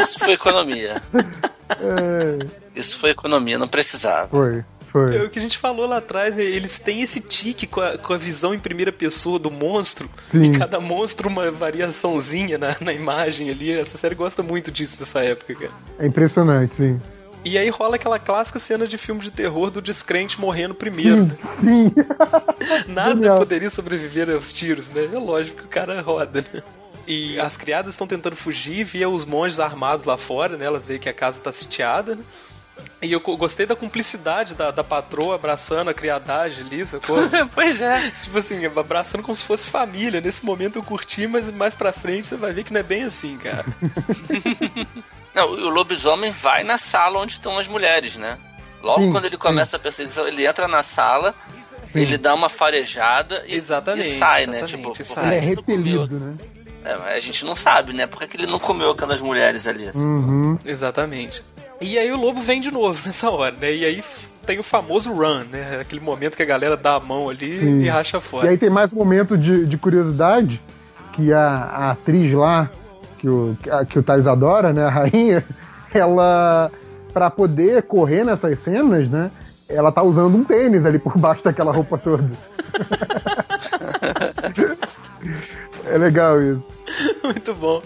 Isso foi economia. É. Isso foi economia, não precisava. Foi. Foi. É o que a gente falou lá atrás, né? eles têm esse tique com a, com a visão em primeira pessoa do monstro. Sim. E cada monstro uma variaçãozinha na, na imagem ali. Essa série gosta muito disso nessa época, cara. É impressionante, sim. E aí rola aquela clássica cena de filme de terror do descrente morrendo primeiro. Sim, né? sim. Nada Genial. poderia sobreviver aos tiros, né? É lógico que o cara roda, né? E as criadas estão tentando fugir, via os monges armados lá fora, né? Elas veem que a casa tá sitiada, né? E eu gostei da cumplicidade da, da patroa abraçando a criadagem ali, sacou? pois é. Tipo assim, abraçando como se fosse família. Nesse momento eu curti, mas mais pra frente você vai ver que não é bem assim, cara. não, o lobisomem vai na sala onde estão as mulheres, né? Logo sim, quando ele começa sim. a perseguição, ele entra na sala, sim. ele dá uma farejada e, exatamente, e sai, né? exatamente, né? Tipo, sai. Ele é repelido, né? É, a gente não sabe, né? Por que ele não comeu aquelas mulheres ali? Assim? Uhum. Exatamente. E aí o lobo vem de novo nessa hora, né? E aí tem o famoso run, né? Aquele momento que a galera dá a mão ali Sim. e racha fora. E aí tem mais um momento de, de curiosidade, que a, a atriz lá, que o, que o Thales adora, né? A rainha, ela, para poder correr nessas cenas, né? ela tá usando um tênis ali por baixo daquela roupa toda. é legal isso. Muito bom.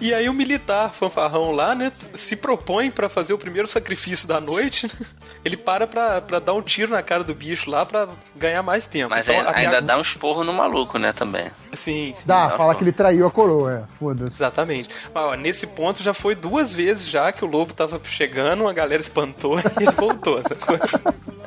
E aí o militar fanfarrão lá, né, se propõe para fazer o primeiro sacrifício da noite. Né? Ele para pra, pra dar um tiro na cara do bicho lá pra ganhar mais tempo. Mas então, ainda, ainda dá um esporro no maluco, né, também. Sim, sim. Dá, fala que ele traiu a coroa, é. Foda-se. Exatamente. Mas, ó, nesse ponto já foi duas vezes já que o lobo tava chegando, a galera espantou e ele voltou.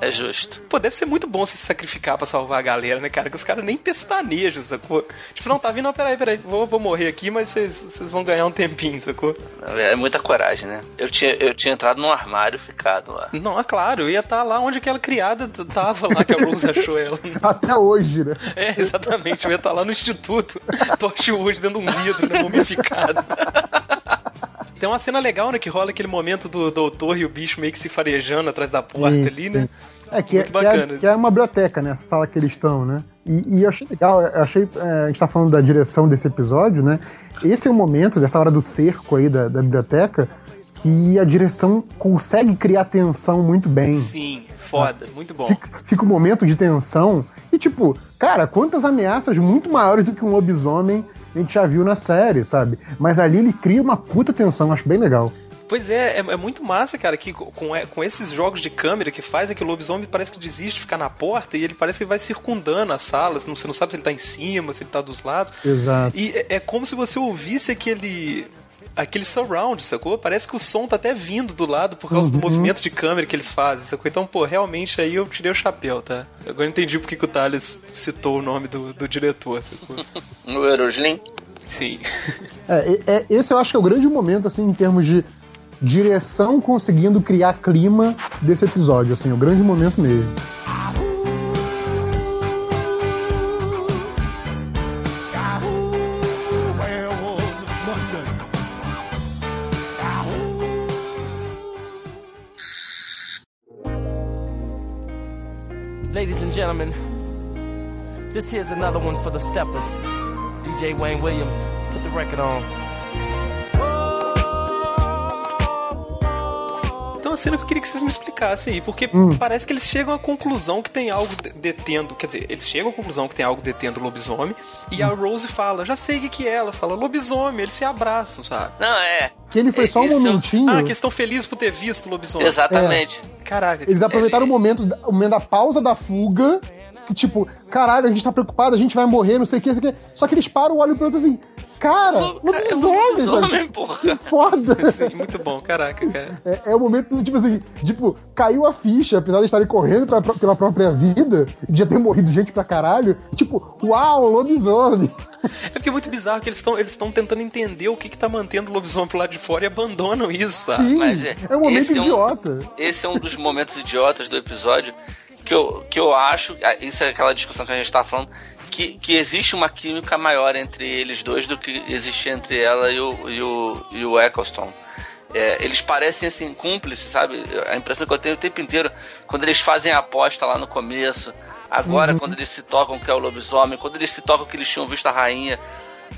É justo. Pô, deve ser muito bom se sacrificar pra salvar a galera, né, cara? Que os caras nem pestanejam, sacou? Tipo, não, tá vindo, não, peraí, peraí, vou, vou morrer aqui, mas vocês vão ganhar um tempinho, sacou? É muita coragem, né? Eu tinha, eu tinha entrado num armário e ficado lá. Não, é claro, eu ia estar tá lá onde aquela criada tava lá, que a Rose achou ela. Até hoje, né? É, exatamente, eu ia estar tá lá no instituto, hoje dentro de um vidro, né, mumificado. Tem uma cena legal, né, que rola aquele momento do doutor e o bicho meio que se farejando atrás da porta sim, ali, né? É, que, é, que, é, que é uma biblioteca, né? Essa sala que eles estão, né? E, e eu achei legal, eu achei. É, a gente tá falando da direção desse episódio, né? Esse é o momento, dessa hora do cerco aí da, da biblioteca, que a direção consegue criar tensão muito bem. Sim, foda, muito bom. Fica, fica um momento de tensão. E tipo, cara, quantas ameaças muito maiores do que um lobisomem a gente já viu na série, sabe? Mas ali ele cria uma puta tensão, acho bem legal. Pois é, é, é, muito massa, cara, que com, é, com esses jogos de câmera que fazem que o lobisomem parece que desiste de ficar na porta e ele parece que vai circundando as salas, você não sabe se ele tá em cima, se ele tá dos lados. Exato. E é, é como se você ouvisse aquele aquele surround, sacou? Parece que o som tá até vindo do lado por causa uhum. do movimento de câmera que eles fazem, sacou? Então, pô, realmente aí eu tirei o chapéu, tá? Agora eu entendi porque que o Thales citou o nome do, do diretor, sacou? o Eroslin? Sim. É, é, esse eu acho que é o grande momento, assim, em termos de direção conseguindo criar clima desse episódio, assim, o grande momento mesmo. Gentlemen, this here's another one for the steppers. DJ Wayne Williams, put the record on. Uma cena que eu queria que vocês me explicassem aí, porque hum. parece que eles chegam à conclusão que tem algo detendo, quer dizer, eles chegam à conclusão que tem algo detendo o lobisomem, e hum. a Rose fala, já sei o que, que é, ela fala, lobisomem, eles se abraçam, sabe? Não, é. Que ele foi é, só um momentinho. São... Ah, que estão felizes por ter visto o lobisomem. Exatamente. É. Caraca. Eles aproveitaram ele... o momento, o momento da pausa da fuga que, tipo, caralho, a gente tá preocupado, a gente vai morrer, não sei o que, não sei o que. Só que eles param, olham pro outro assim, cara, lobisomem, lobisomem, porra. Que foda. Sim, muito bom, caraca, cara. É, é o momento, tipo assim, tipo, caiu a ficha, apesar de estarem correndo pra, pela própria vida, de já ter morrido gente pra caralho, tipo, uau, lobisomem. É porque é muito bizarro que eles estão eles tentando entender o que, que tá mantendo o lobisomem pro lado de fora e abandonam isso, sabe? Sim, Mas é, é um momento idiota. É um, esse é um dos momentos idiotas do episódio que eu, que eu acho, ah, isso é aquela discussão que a gente estava falando, que, que existe uma química maior entre eles dois do que existia entre ela e o, e o, e o Eccleston. É, eles parecem assim, cúmplices, sabe? A impressão que eu tenho o tempo inteiro, quando eles fazem a aposta lá no começo, agora uhum. quando eles se tocam que é o lobisomem, quando eles se tocam que eles tinham visto a rainha.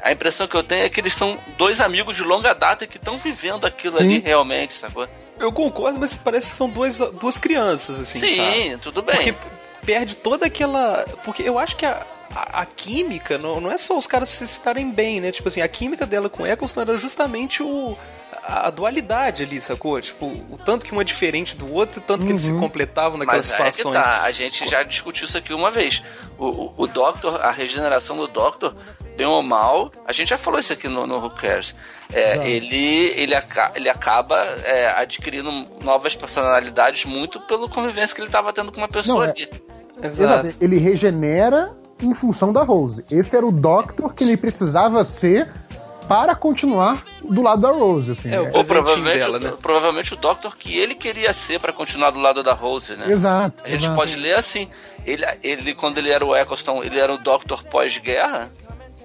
A impressão que eu tenho é que eles são dois amigos de longa data que estão vivendo aquilo Sim. ali realmente, sacou? Eu concordo, mas parece que são duas, duas crianças, assim. Sim, sabe? tudo bem. Porque perde toda aquela. Porque eu acho que a, a, a, química não, não é só os caras se estarem bem, né? Tipo assim, a química dela com Eccleston era justamente o, a, dualidade ali, sacou? Tipo, o tanto que um é diferente do outro, o tanto uhum. que eles se uhum. completavam naquelas Mas situações. É que tá. A gente já discutiu isso aqui uma vez. O, o, o Doctor, a regeneração do Doctor, bem ou mal, a gente já falou isso aqui no, no Who Cares. É, ele, ele, aca ele acaba é, adquirindo novas personalidades muito pela convivência que ele estava tendo com uma pessoa Não, é... ali. Exato. Ele regenera em função da Rose. Esse era o Doctor que ele precisava ser para continuar do lado da Rose, assim. É, ou provavelmente, dela, né? provavelmente o Doctor que ele queria ser para continuar do lado da Rose, né? Exato. A gente exato. pode ler assim. Ele, ele, quando ele era o Eccleston, ele era o Doctor pós-guerra.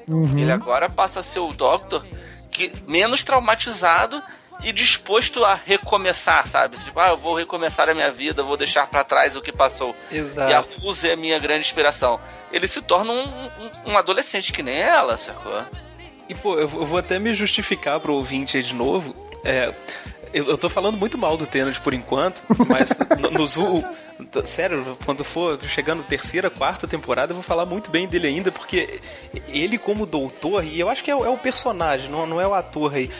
Uhum. Ele agora passa a ser o Doctor que menos traumatizado e disposto a recomeçar, sabe? Tipo, ah, eu vou recomeçar a minha vida, vou deixar para trás o que passou. Exato. E a Rose é a minha grande inspiração. Ele se torna um, um, um adolescente que nem ela, sacou? E, pô, eu vou até me justificar pro ouvinte aí de novo. É, Eu, eu tô falando muito mal do Tenant por enquanto, mas no, no Zul. Sério, quando for chegando terceira, quarta temporada, eu vou falar muito bem dele ainda, porque ele, como doutor, e eu acho que é, é o personagem, não, não é o ator aí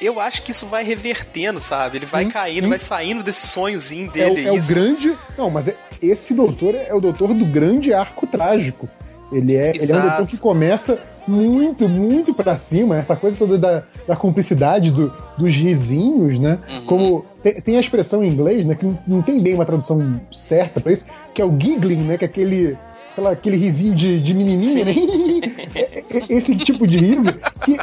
eu acho que isso vai revertendo, sabe? Ele vai sim, caindo, sim. vai saindo desse sonhozinho dele. É, é o grande. Não, mas é, esse doutor é o doutor do grande arco trágico. Ele é, ele é um doutor que começa muito, muito para cima, essa coisa toda da, da cumplicidade do, dos risinhos, né? Uhum. Como tem, tem, a expressão em inglês, né? Que não, não tem bem uma tradução certa para isso, que é o giggling, né? Que é aquele aquela, aquele risinho de, de menininha, né? esse tipo de riso. Que,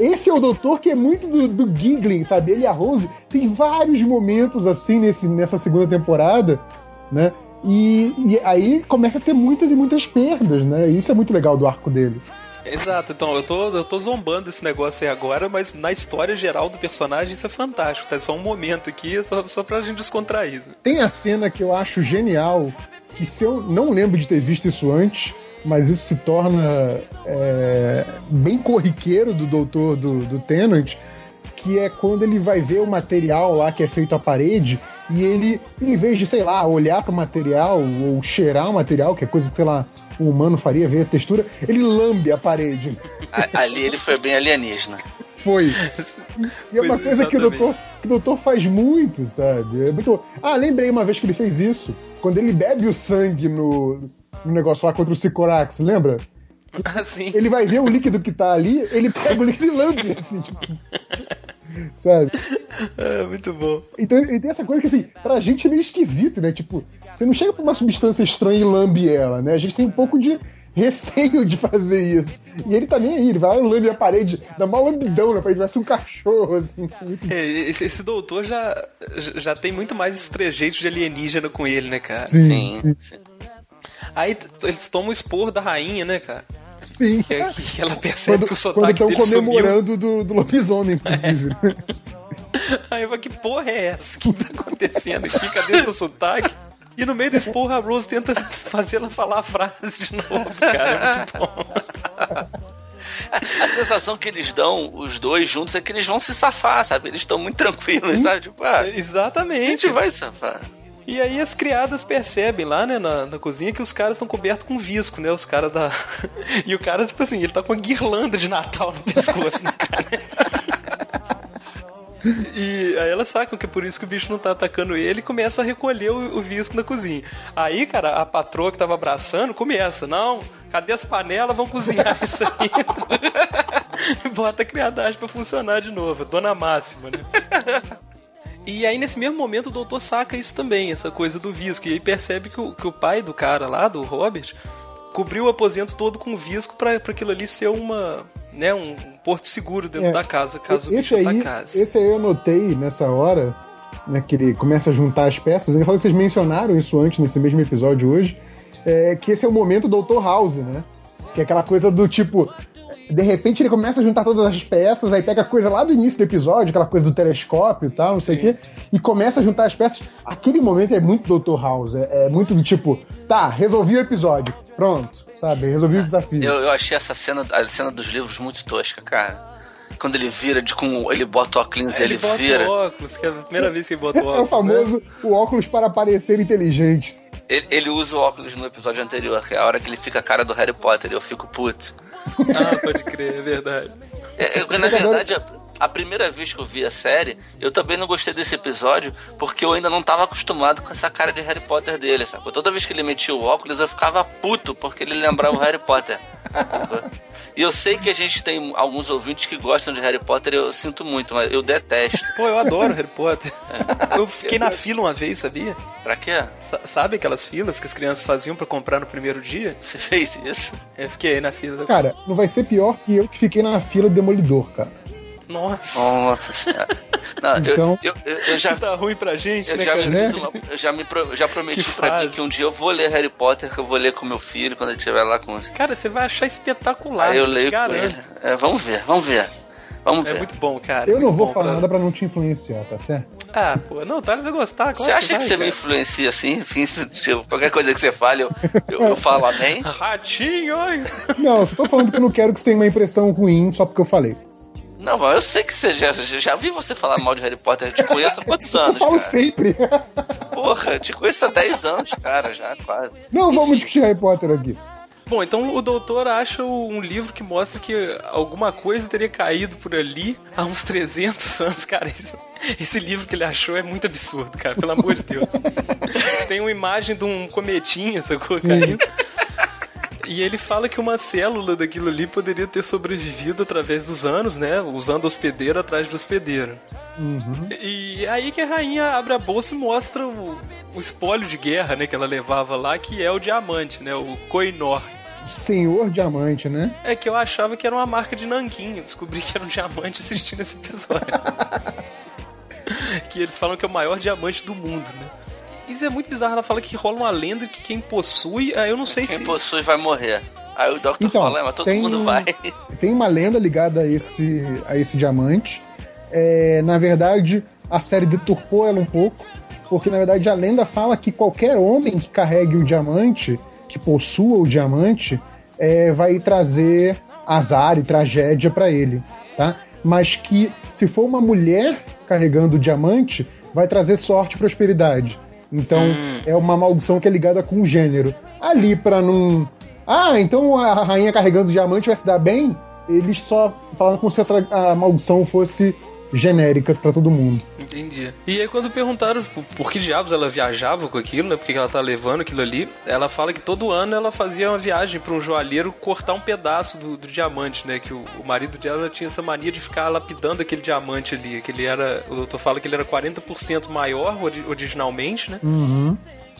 esse é o doutor que é muito do, do giggling, sabe? Ele e a Rose tem vários momentos assim nesse, nessa segunda temporada, né? E, e aí começa a ter muitas e muitas perdas, né? E isso é muito legal do arco dele. Exato, então eu tô, eu tô zombando esse negócio aí agora, mas na história geral do personagem isso é fantástico, tá? É só um momento aqui, só, só pra gente descontrair. Tem a cena que eu acho genial, que se eu não lembro de ter visto isso antes, mas isso se torna é, bem corriqueiro do doutor do, do Tennant, que é quando ele vai ver o material lá que é feito à parede e ele, em vez de, sei lá, olhar para o material ou cheirar o material, que é coisa que, sei lá, um humano faria, ver a textura, ele lambe a parede. Ali ele foi bem alienígena. Foi. E é uma coisa que o, doutor, que o doutor faz muito, sabe? É muito... Ah, lembrei uma vez que ele fez isso. Quando ele bebe o sangue no, no negócio lá contra o Sicorax, lembra? Ah, sim. Ele vai ver o líquido que tá ali, ele pega o líquido e lambe, assim, tipo. Sabe? É, muito bom. Então ele tem essa coisa que, assim, pra gente é meio esquisito, né? Tipo, você não chega pra uma substância estranha e lambe ela, né? A gente tem um pouco de receio de fazer isso. E ele tá nem aí, ele vai lá lambe a parede, dá uma lambidão na parede, parece um cachorro, assim. É, esse, esse, doutor já, já tem muito mais estrejeito de alienígena com ele, né, cara? Sim. sim. sim. Aí eles tomam o expor da rainha, né, cara? Sim. Que, que ela percebe quando, que o sotaque Quando estão comemorando do, do lobisomem, inclusive. Aí eu falo, que porra é essa? O que tá acontecendo aqui? Cadê seu sotaque? E no meio desse porra, a Rose tenta fazer ela falar a frase de novo, cara. É muito bom. A sensação que eles dão, os dois juntos, é que eles vão se safar, sabe? Eles estão muito tranquilos, sabe? Tipo, ah, Exatamente. A gente vai safar. E aí as criadas percebem lá, né, na, na cozinha, que os caras estão cobertos com visco, né? Os caras da. e o cara, tipo assim, ele tá com uma guirlanda de Natal no pescoço, né, cara? E aí elas sacam que é por isso que o bicho não tá atacando ele e começa a recolher o, o visco na cozinha. Aí, cara, a patroa que tava abraçando começa, não, cadê as panelas? Vão cozinhar isso aí. bota a criadagem pra funcionar de novo. Dona Máxima, né? E aí, nesse mesmo momento, o doutor saca isso também, essa coisa do visco. E aí percebe que o, que o pai do cara lá, do Robert, cobriu o aposento todo com visco para aquilo ali ser uma, né, um porto seguro dentro é, da casa, caso esse aí, atacasse. Esse aí eu notei nessa hora, né, que ele começa a juntar as peças. Engraçado que vocês mencionaram isso antes, nesse mesmo episódio hoje, é, que esse é o momento Dr. House, né? Que é aquela coisa do tipo, de repente ele começa a juntar todas as peças, aí pega a coisa lá do início do episódio, aquela coisa do telescópio e tal, não sei o quê, e começa a juntar as peças. Aquele momento é muito Dr. House, é, é muito do tipo, tá, resolvi o episódio, pronto, sabe? Resolvi o desafio. Eu, eu achei essa cena, a cena dos livros muito tosca, cara quando ele vira de com ele bota o óculos, ele, ele bota vira. O óculos, que é a primeira vez que ele bota o óculos. É o famoso né? o óculos para parecer inteligente. Ele, ele, usa o óculos no episódio anterior, que é a hora que ele fica a cara do Harry Potter, e eu fico puto. Ah, pode crer, é verdade. É, eu, na verdade, a, primeira vez que eu vi a série, eu também não gostei desse episódio, porque eu ainda não estava acostumado com essa cara de Harry Potter dele, sabe? Toda vez que ele metia o óculos, eu ficava puto, porque ele lembrava o Harry Potter. E eu sei que a gente tem alguns ouvintes que gostam de Harry Potter, eu sinto muito, mas eu detesto. Pô, eu adoro Harry Potter. É. Eu fiquei na fila uma vez, sabia? Pra quê? S sabe aquelas filas que as crianças faziam para comprar no primeiro dia? Você fez isso? Eu fiquei na fila. Cara, não vai ser pior que eu que fiquei na fila do Demolidor, cara. Nossa. Nossa senhora. Não, então, eu, eu, eu, já. Isso tá ruim pra gente, eu né, já cara? Me uma, eu já, me pro, já prometi que pra fase. mim que um dia eu vou ler Harry Potter, que eu vou ler com meu filho quando ele estiver lá com. Cara, você vai achar espetacular. Aí eu leio com ele. É, vamos ver, vamos ver. Vamos é ver. muito bom, cara. Eu não vou falar cara. nada pra não te influenciar, tá certo? Ah, pô, não, Thales vai gostar. Claro você acha que, vai, você cara. me influencia assim? assim tipo, qualquer coisa que você fale, eu, eu, eu falo amém? Ratinho, oi! Não, eu só tô falando que eu não quero que você tenha uma impressão ruim só porque eu falei. Não, mas eu sei que você já, já, vi você falar mal de Harry Potter. Eu te conheço há quantos anos? Eu falo cara? sempre. Porra, eu te conheço há 10 anos, cara, já quase. Não vamos Enfim. discutir Harry Potter aqui. Bom, então o doutor acha um livro que mostra que alguma coisa teria caído por ali há uns 300 anos, cara. Esse, esse livro que ele achou é muito absurdo, cara, pelo amor de Deus. Tem uma imagem de um cometinha, sacou, caindo. E ele fala que uma célula daquilo ali poderia ter sobrevivido através dos anos, né? Usando hospedeiro atrás de hospedeiro. E aí que a rainha abre a bolsa e mostra o, o espólio de guerra, né? Que ela levava lá, que é o diamante, né? O Koinor. Senhor Diamante, né? É que eu achava que era uma marca de nanquim. Eu descobri que era um diamante assistindo esse episódio. que eles falam que é o maior diamante do mundo, né? Isso é muito bizarro. Ela fala que rola uma lenda que quem possui. aí Eu não sei Quem se. possui vai morrer. Aí o Doctor Então, fala, é, mas todo tem mundo vai. Tem uma lenda ligada a esse, a esse diamante. É, na verdade, a série deturpou ela um pouco, porque na verdade a lenda fala que qualquer homem que carregue o diamante, que possua o diamante, é, vai trazer azar e tragédia pra ele, tá? Mas que se for uma mulher carregando o diamante, vai trazer sorte e prosperidade. Então é uma maldição que é ligada com o gênero. Ali pra não ah, então a rainha carregando o diamante vai se dar bem? Eles só falaram como se a, a maldição fosse genérica pra todo mundo. Entendi. E aí quando perguntaram por, por que diabos ela viajava com aquilo, né? Por que ela tá levando aquilo ali? Ela fala que todo ano ela fazia uma viagem pra um joalheiro cortar um pedaço do, do diamante, né? Que o, o marido dela tinha essa mania de ficar lapidando aquele diamante ali. Que ele era. O doutor fala que ele era 40% maior ori- originalmente, né?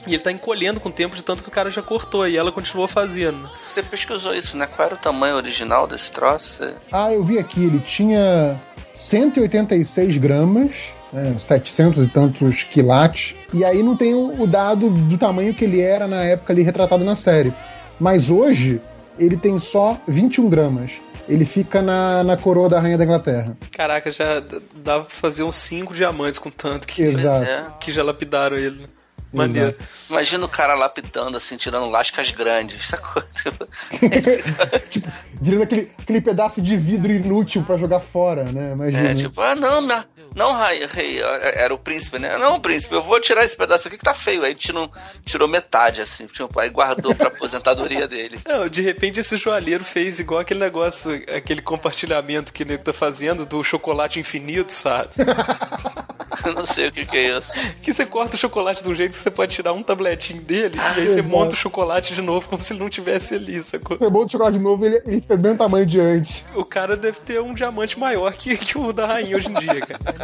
E ele tá encolhendo com o tempo de tanto que o cara já cortou. E ela continuou fazendo. Você pesquisou isso, né? Qual era o tamanho original desse troço? Ah, eu vi aqui, ele tinha 186 gramas, né, 700 e tantos quilates, e aí não tem o, dado do tamanho que ele era na época ali retratado na série. Mas hoje, ele tem só 21 gramas. Ele fica na, na coroa da Rainha da Inglaterra. Caraca, já dava pra fazer uns 5 diamantes com tanto que, Exato. É. que já lapidaram ele. Maneiro. Exato. Imagina o cara lapidando, assim, tirando lascas grandes, sacou? Tipo, tipo, virando aquele, aquele pedaço de vidro inútil pra jogar fora, né? Imagina. É, tipo, ah, não, minha- não, rei, rei, era o príncipe, né? Não, príncipe, eu vou tirar esse pedaço aqui que tá feio. Aí tirou, tirou metade, assim, tipo, aí guardou pra aposentadoria dele. Não, de repente esse joalheiro fez igual aquele negócio, aquele compartilhamento que o nego tá fazendo do chocolate infinito, sabe? Eu não sei o que, que é isso. Que você corta o chocolate de um jeito que você pode tirar um tabletinho dele e aí você exato. monta o chocolate de novo como se ele não tivesse ali, sacou? Você bota o chocolate de novo, ele, ele fica do mesmo tamanho de antes. O cara deve ter um diamante maior que, que o da rainha hoje em dia, cara.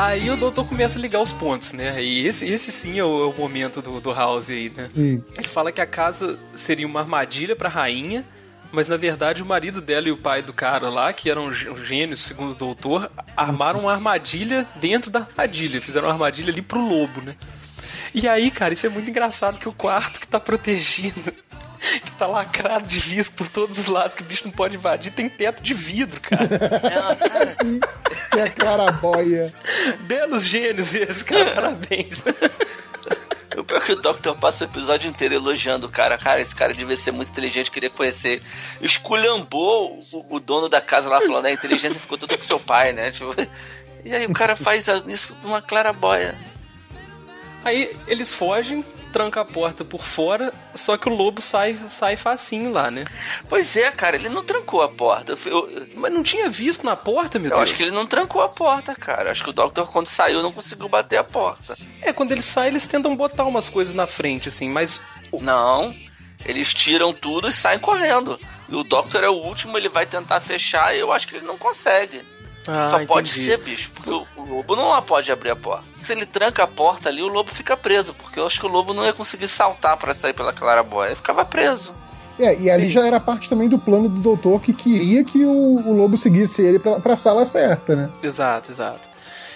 Aí o doutor começa a ligar os pontos, né? E esse, esse sim é o, é o momento do, do House aí, né? Sim. Ele fala que a casa seria uma armadilha pra rainha, mas na verdade o marido dela e o pai do cara lá, que eram gê- gênios, segundo o doutor, armaram uma armadilha dentro da armadilha. Fizeram uma armadilha ali pro lobo, né? E aí, cara, isso é muito engraçado que o quarto que tá protegido, que tá lacrado de visco por todos os lados, que o bicho não pode invadir, tem teto de vidro, cara. É claraboia. Belos gênios esse, cara, parabéns. O pior é que o Doctor passa o episódio inteiro elogiando o cara. Cara, esse cara devia ser muito inteligente, queria conhecer ele. Esculhambou o, o dono da casa lá, falando, "É, a inteligência ficou toda com seu pai, né? Tipo, e aí o cara faz isso numa claraboia. Aí eles fogem, tranca a porta por fora, só que o lobo sai, sai facinho lá, né? Pois é, cara, ele não trancou a porta. Eu, eu- Mas não tinha visco na porta, meu eu Deus. acho que ele não trancou a porta, cara. Acho que o Doctor, quando saiu, não conseguiu bater a porta. É, quando eles saem, eles tentam botar umas coisas na frente, assim, mas. Não, eles tiram tudo e saem correndo. E o Doctor é o último, ele vai tentar fechar e eu acho que ele não consegue. Ah, Só pode entendi. ser, bicho, porque o, o lobo não pode abrir a porta. Se ele tranca a porta ali, o lobo fica preso, porque eu acho que o lobo não ia conseguir saltar pra sair pela claraboia. Ele ficava preso. É, e ali Sim. já era parte também do plano do doutor que queria que o, o lobo seguisse ele pra, pra sala certa, né? Exato, exato.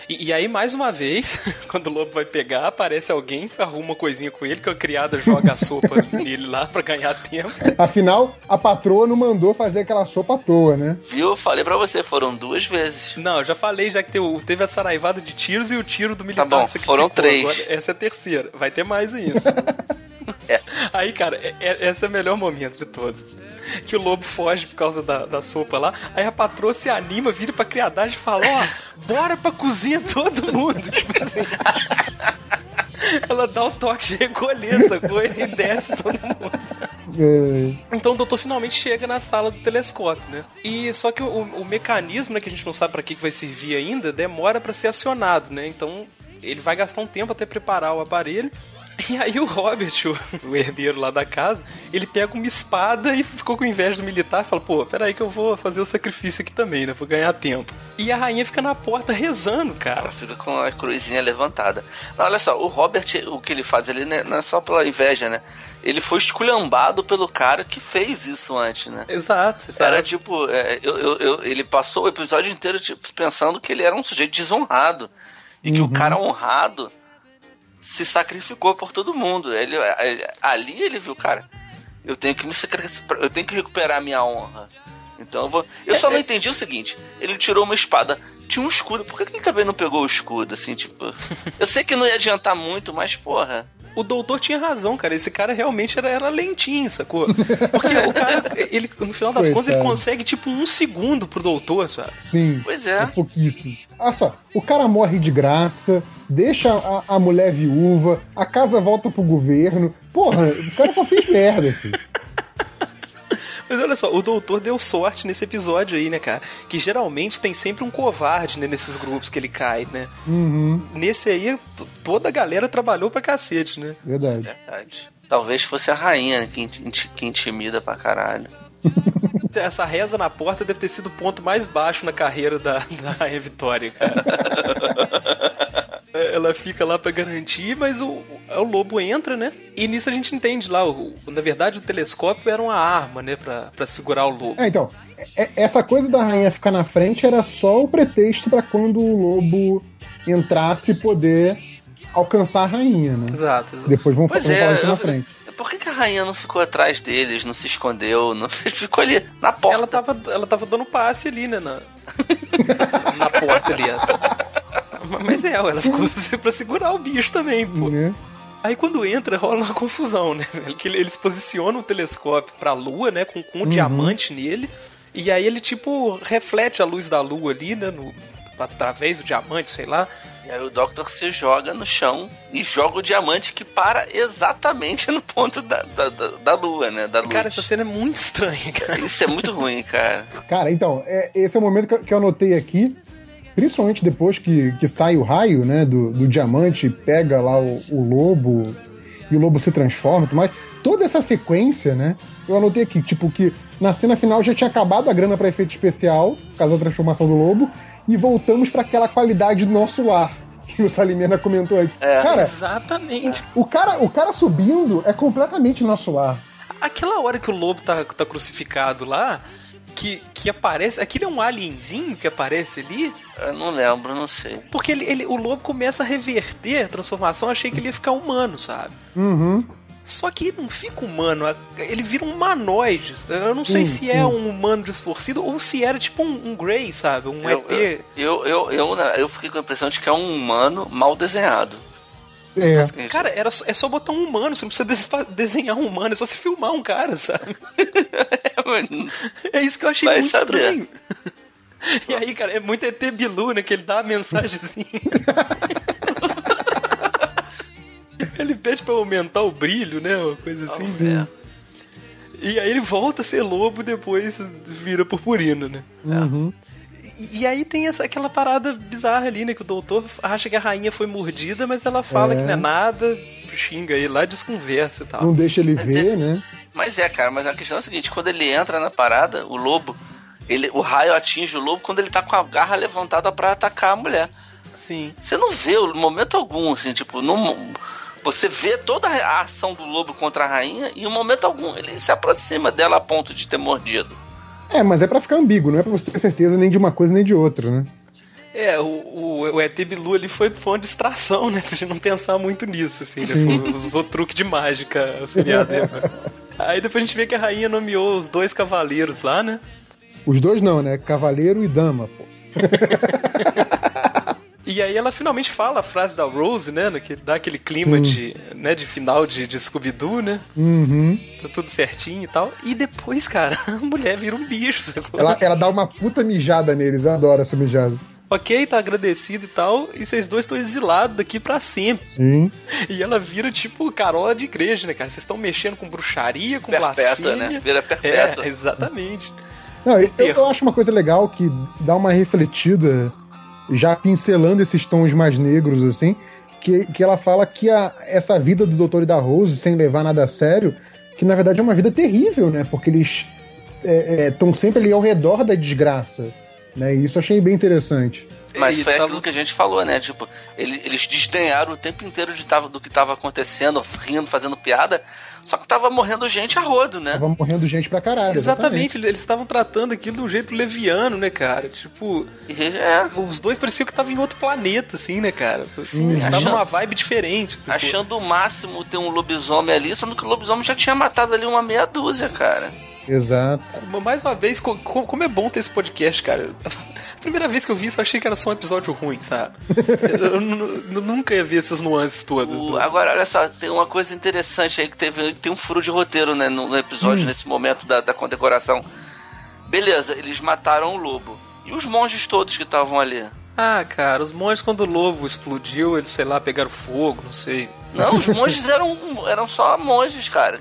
E, e aí, mais uma vez, quando o lobo vai pegar, aparece alguém, arruma uma coisinha com ele, que a criada joga a sopa nele lá pra ganhar tempo. Afinal, a patroa não mandou fazer aquela sopa à toa, né? Viu? Eu falei pra você, foram duas vezes. Não, eu já falei, já que teve, teve a saraivada de tiros e o tiro do militar. Tá bom, foram três. Agora, essa é a terceira. Vai ter mais ainda. É. Aí, cara, é- é- esse é o melhor momento de todos. Que o lobo foge por causa da, da sopa lá. Aí a patroa se anima, vira pra criadagem e fala: Ó, bora pra cozinha todo mundo. Tipo assim. Ela dá o toque de recolher, sacou? E desce todo mundo. É, Então o doutor finalmente chega na sala do telescópio, né? E só que o, o mecanismo, né, que a gente não sabe pra que que vai servir ainda, demora pra ser acionado, né? Então ele vai gastar um tempo até preparar o aparelho. E aí o Robert, o, o herdeiro lá da casa, ele pega uma espada e ficou com inveja do militar e fala, pô, peraí que eu vou fazer o sacrifício aqui também, né? Vou ganhar tempo. E a rainha fica na porta rezando, cara. Ela fica com a cruzinha levantada. Não, olha só, o Robert, o que ele faz ali né, não é só pela inveja, né? Ele foi esculhambado pelo cara que fez isso antes, né? Exato, exato. Era tipo, é, eu, eu- eu- ele passou o episódio inteiro tipo, pensando que ele era um sujeito desonrado. E que o cara honrado se sacrificou por todo mundo. Ele, ali ele viu, cara, eu tenho que me sacrificar, eu tenho que recuperar a minha honra. Então eu vou. Eu só não entendi o seguinte: ele tirou uma espada, tinha um escudo, por que que ele também não pegou o escudo? Assim, tipo. Eu sei que não ia adiantar muito, mas porra. O doutor tinha razão, cara. Esse cara realmente era, era lentinho, sacou? Porque o cara, ele, no final das Coitado. contas, ele consegue tipo um segundo pro doutor, sabe? sim. Pois É é. pouquíssimo. Olha só, o cara morre de graça, deixa a, a mulher viúva, a casa volta pro governo. Porra, o cara só fez merda, assim. Mas olha só, o doutor deu sorte nesse episódio aí, né, cara? Que geralmente tem sempre um covarde, né, nesses grupos que ele cai, né? Uhum, Nesse aí, toda a galera trabalhou pra cacete, né? verdade. Verdade. Talvez fosse a rainha que, inti- que intimida pra caralho. Essa reza na porta deve ter sido o ponto mais baixo na carreira da, da Vitória, cara. Ela fica lá pra garantir, mas o, o lobo entra, né? E nisso a gente entende lá, o- na verdade o telescópio era uma arma, né, pra, pra segurar o lobo. É, então, é- essa coisa da rainha ficar na frente era só o pretexto pra quando o lobo entrasse poder alcançar a rainha, né? Exato, exato. Depois vamos, Pois vamos é, falar isso na frente. Por que, que a rainha não ficou atrás deles, não se escondeu, não ficou ali na porta? Ela tava, ela tava dando passe ali, né? Na, na porta ali. Mas é, ela ficou pra segurar o bicho também, pô. Né? Aí quando entra, rola uma confusão, né? velho? Que ele- eles posicionam o telescópio pra lua, né? Com, com um diamante nele. E aí ele, tipo, reflete a luz da lua ali, né? No, através do diamante, sei lá. E aí o Doctor se joga no chão e joga o diamante que para exatamente no ponto da, da, da, da lua, né? Da luz. Cara, essa cena é muito estranha, cara. Isso é muito ruim, cara. Cara, então, é- esse é o momento que, eu- que eu anotei aqui, principalmente depois que, que sai o raio, né, do, do diamante, pega lá o, o lobo e o lobo se transforma e tudo mais. Toda essa sequência, né, eu anotei aqui, tipo, que na cena final já tinha acabado a grana pra efeito especial, por causa da transformação do lobo, e voltamos pra aquela qualidade do nosso lar, que o Salimena comentou aí. É. Cara, Exatamente. o cara, o cara subindo é completamente nosso lar. Aquela hora que o lobo tá, tá crucificado lá, que, que aparece. Aquilo é um alienzinho que aparece ali. Eu não lembro, não sei. Porque ele, ele- o lobo começa a reverter a transformação. Achei que ele ia ficar humano, sabe? Uhum. Só que não fica humano, ele vira um humanoide. Eu não Sim, sei se é sim. um humano distorcido ou se era tipo um, um Grey, sabe? Um Eu, ET. eu, eu, eu, eu, eu fiquei com a impressão de que é um humano mal desenhado. É. Cara, era, só- é só botar um humano, você não precisa des- desenhar um humano, é só se filmar um cara, sabe? É isso que eu achei Vai muito saber. estranho. E aí, cara, é muito ET Bilu, né? Que ele dá a mensagenzinha. ele pede pra aumentar o brilho, né? Uma coisa assim. Sim. E aí ele volta a ser lobo e depois vira purpurino, né? Uhum. E, e aí tem essa, aquela parada bizarra ali, né? Que o doutor acha que a rainha foi mordida, mas ela fala É. que não é nada, xinga ele lá, desconversa e tal. Não deixa ele Mas ver, é- né? Mas é, cara, mas a questão é a seguinte, quando ele entra na parada, o lobo, ele, o raio atinge o lobo quando ele tá com a garra levantada pra atacar a mulher. Sim. Você não vê em momento algum, assim, tipo, não, você vê toda a ação do lobo contra a rainha e em momento algum ele se aproxima dela a ponto de ter mordido. É, mas é pra ficar ambíguo, não é pra você ter certeza nem de uma coisa nem de outra, né? É, o, o, o ET Bilu ali foi, foi uma distração, né? Pra gente não pensar muito nisso, assim. Né? Foi- Usou truque de mágica auxiliar dele. né? Aí depois a gente vê que a rainha nomeou os dois cavaleiros lá, né? Os dois não, né? Cavaleiro e dama, pô. E aí ela finalmente fala a frase da Rose, né? Que dá aquele clima Sim. de, né, de final de, de Scooby-Doo, né? Uhum. Tá tudo certinho e tal. E depois, cara, a mulher vira um bicho, sacou? Ela, ela dá uma puta mijada neles, eu adoro essa mijada. Ok, tá agradecido e tal, e vocês dois estão exilados daqui pra sempre. Sim. E ela vira tipo carola de igreja, né, cara? Vocês estão mexendo com bruxaria, com Perpétua, blasfêmia. né? Vira perpétua. É, exatamente. Não, eu, eu acho uma coisa legal que dá uma refletida, já pincelando esses tons mais negros, assim, que, que ela fala que a, essa vida do Doutor e da Rose, sem levar nada a sério, que na verdade é uma vida terrível, né? Porque eles estão sempre ali ao redor da desgraça. Né? E isso eu achei bem interessante. Mas foi aquilo que a gente falou, né? Tipo, ele- eles desdenharam o tempo inteiro de tava, do que tava acontecendo, rindo, fazendo piada, só que tava morrendo gente a rodo, né? Tava morrendo gente pra caralho. Exatamente, eles estavam tratando aquilo de um jeito leviano, né, cara? Tipo, é, os dois pareciam que estavam em outro planeta, assim, né, cara? Assim, Hum, eles estavam numa vibe diferente. tipo. achando o máximo ter um lobisomem ali, sendo que o lobisomem já tinha matado ali uma meia dúzia, cara. Exato. Mais uma vez, co- co- como é bom ter esse podcast, cara. A primeira vez que eu vi isso, eu achei que era só um episódio ruim, sabe? Eu, nu- nu- nunca ia ver essas nuances todas. O- do- agora, olha só, tem uma coisa interessante aí que teve. Tem um furo de roteiro, né, no, no episódio, nesse momento da, da condecoração. Beleza, eles mataram o lobo. E os monges todos que estavam ali? Ah, cara, os monges, quando o lobo explodiu, eles, sei lá, pegaram fogo, não sei. Não, os monges eram, eram só monges, cara,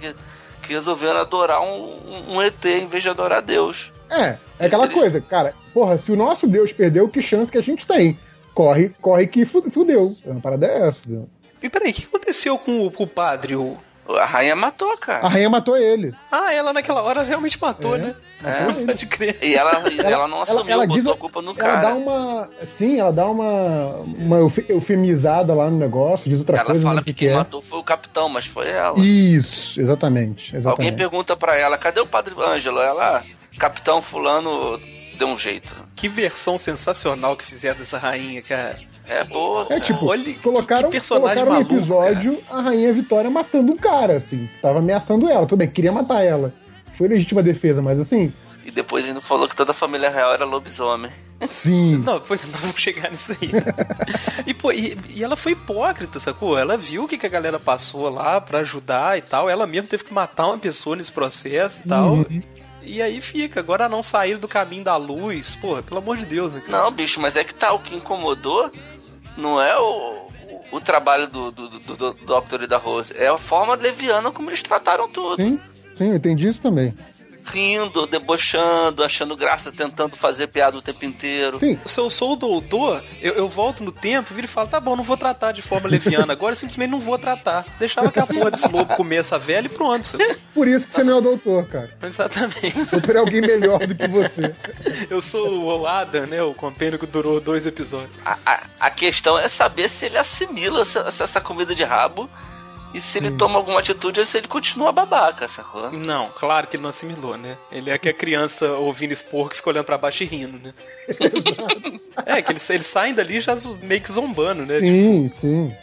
que, resolveram adorar um, um ET em vez de adorar Deus. É, é aquela coisa, cara. Porra, se o nosso Deus perdeu, que chance que a gente tem? Corre, corre que fu- fudeu. A parada é essa. entendeu? E peraí, o que aconteceu com o, com o padre? O... A rainha matou, A cara. rainha matou ele. Ah, ela naquela hora realmente matou, É, né? matou É, pode crer. E ela, e ela, não assumiu, ela botou diz- a culpa no Ela cara. dá uma. Sim, ela dá uma. Uma eufe- eufemizada lá no negócio, diz outra Ela coisa, não fala que quem é. matou foi o capitão, mas foi ela. Isso, exatamente. Alguém exatamente. pergunta pra ela, cadê o padre Ângelo? Ela, capitão fulano, deu um jeito. Que versão sensacional que fizeram dessa rainha, cara. É boa. É tipo, Olha colocaram, que personagem colocaram no maluco, episódio a Rainha Vitória matando um cara, assim. Tava ameaçando ela. Tudo bem, queria matar ela. Foi legítima defesa, mas assim, E depois ainda falou que toda a família real era lobisomem. sim. Não, pois não vamos chegar nisso aí. e, pô, e, e ela foi hipócrita, sacou? Ela viu o que, que a galera passou lá pra ajudar e tal. Ela mesmo teve que matar uma pessoa nesse processo e tal. Uhum. E aí fica, agora não sair do caminho da luz. Porra, pelo amor de Deus, né? cara? Não, bicho, mas é que tá, o que incomodou não é o, o, o trabalho do, do, do, do Doctor e da Rose, é a forma leviana como eles trataram tudo. Sim, sim, eu entendi isso também. Rindo, debochando, achando graça, tentando fazer piada o tempo inteiro. Sim, Se eu sou o doutor, eu, eu volto no tempo, viro e falo, tá bom, não vou tratar de forma leviana agora, simplesmente não vou tratar. Deixava que a porra desse lobo comer essa velha e pronto. por isso que você não é o doutor, cara. Exatamente. O doutor é alguém melhor do que você. Eu sou o Adam, né? O compênio que durou dois episódios. A, a, a questão é saber se ele assimila essa, essa comida de rabo e se ele toma alguma atitude ou se ele continua babaca, sacou? Não, claro que ele não assimilou, né? Ele é que a criança ouvindo expor que fica olhando pra baixo e rindo, né? é, que eles, eles saem dali já meio que zombando, né? Sim, sim.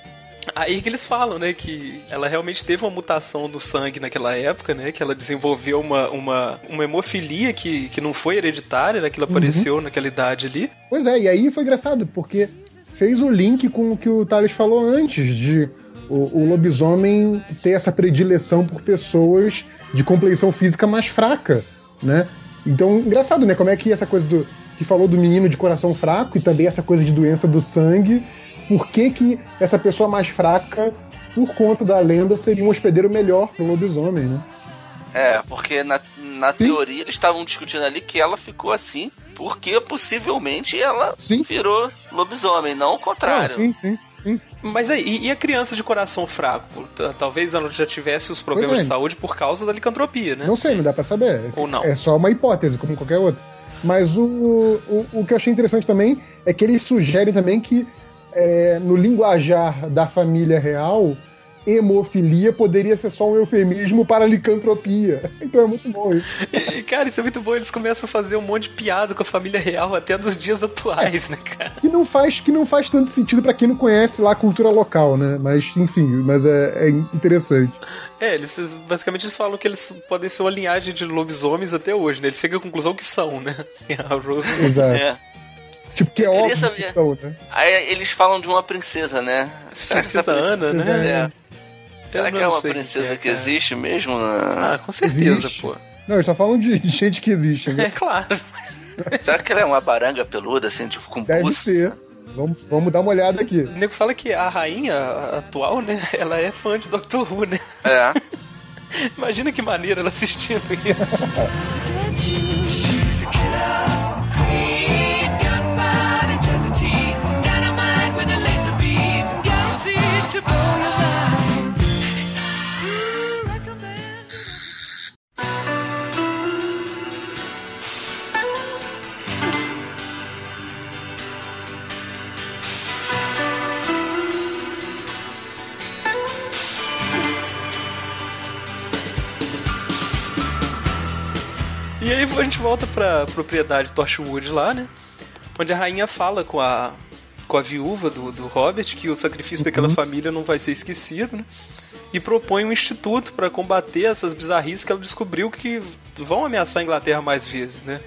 Aí que eles falam, né, que ela realmente teve uma mutação do sangue naquela época, né, que ela desenvolveu uma, uma, uma hemofilia que, que não foi hereditária, né, que ela apareceu naquela idade ali. Pois é, e aí foi engraçado, porque fez o link com o que o Thales falou antes, de o, o lobisomem ter essa predileção por pessoas de compleição física mais fraca, né? Então, engraçado, né? Como é que essa coisa do. que falou do menino de coração fraco e também essa coisa de doença do sangue. Por que, que essa pessoa mais fraca, por conta da lenda, seria um hospedeiro melhor pro lobisomem, né? É, porque na, na Sim. teoria eles estavam discutindo ali que ela ficou assim porque possivelmente ela Sim. virou lobisomem, não o Ah, contrário. sim, sim, sim. Mas aí, e- a criança de coração fraco? Talvez ela já tivesse os problemas é. de saúde por causa da licantropia, né? Não sei, não dá pra saber. Ou não. É só uma hipótese, como qualquer outra. Mas o, o, o que eu achei interessante também é que eles sugerem também que é, no linguajar da família real, hemofilia poderia ser só um eufemismo para licantropia. Então é muito bom isso. E, cara, isso é muito bom. Eles começam a fazer um monte de piada com a família real até dos dias atuais, né, cara? Que não faz, que não faz tanto sentido para quem não conhece lá a cultura local, né? Mas, enfim, mas é, é interessante. É, eles basicamente eles falam que eles podem ser uma linhagem de lobisomens até hoje, né? Eles chegam à conclusão que são, né? A Rose. Exato. É. Tipo, que é óbvio saber. que são, né? Aí eles falam de uma princesa, né? Essa Princesa Ana, Pois né? É. Será que é uma princesa que é, que existe mesmo? Ah, com certeza, Existe. pô. Não, eles só falam de gente que existe, É né? claro. Será que ela é uma baranga peluda, assim, tipo, com Deve buço? ser. Vamos, vamos dar uma olhada aqui. O nego fala que a rainha atual, né? Ela é fã de Doctor Who, né? É. Imagina que maneira ela assistindo isso. She's a killer E aí a gente volta pra propriedade Torchwood lá, né? Onde a rainha fala com a, com a viúva do, do Robert que o sacrifício daquela família não vai ser esquecido, né? E propõe um instituto pra combater essas bizarrices que ela descobriu que vão ameaçar a Inglaterra mais vezes, né?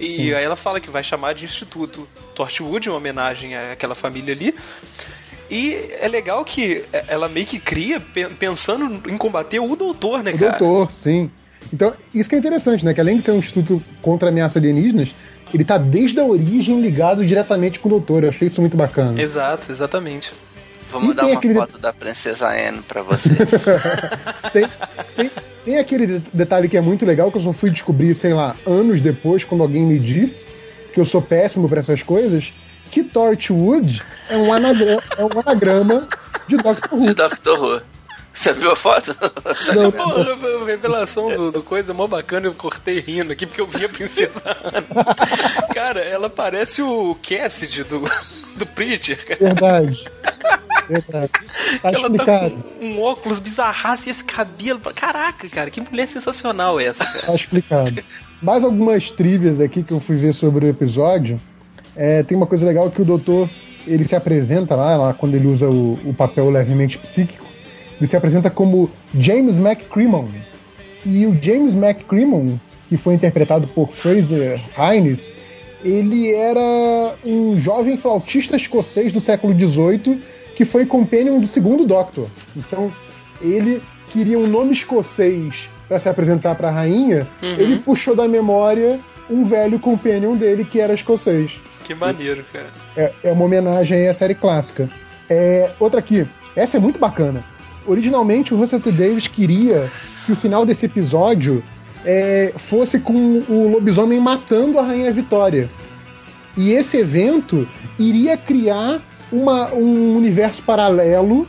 E aí ela fala que vai chamar de Instituto Torchwood, em homenagem àquela família ali. E é legal que ela meio que cria pe- pensando em combater o doutor, né, O cara? doutor, sim. Então, isso que é interessante, né? Que além de ser um instituto contra ameaça alienígenas, ele tá desde a origem ligado diretamente com o doutor. Eu achei isso muito bacana. Exato, exatamente. Vou mandar tem uma aquele- foto da princesa Anne pra você. Tem, tem, tem aquele de- detalhe que é muito legal, que eu só fui descobrir, sei lá, anos depois, quando alguém me disse, que eu sou péssimo pra essas coisas, que Torchwood é um, anagra é um anagrama de Doctor Who. Doctor Who. Você viu a foto? Não, Pô, a revelação do, do coisa mó bacana, eu cortei rindo aqui porque eu vi a princesa Ana. Cara, ela parece o Cassidy do, do Preacher, cara. verdade. Verdade. Tá Ela tá explicado. com um óculos bizarraço e esse cabelo. Caraca, cara, que mulher sensacional é essa, cara. Tá explicado. Mais algumas trivias aqui que eu fui ver sobre o episódio. É, tem uma coisa legal que o doutor ele se apresenta lá, lá quando ele usa o, o papel levemente psíquico. Ele se apresenta como James McCrimmon. E o James McCrimmon, que foi interpretado por Fraser Hines, ele era um jovem flautista escocês do século XVIII que foi companion do segundo Doctor. Então, ele queria um nome escocês para se apresentar para a rainha, ele puxou da memória um velho companion dele que era escocês. Que maneiro, cara. É, é uma homenagem aí à série clássica. É, outra aqui, essa é muito bacana. Originalmente, o Russell T. Davis queria que o final desse episódio é, fosse com o lobisomem matando a Rainha Vitória. E esse evento iria criar uma- um universo paralelo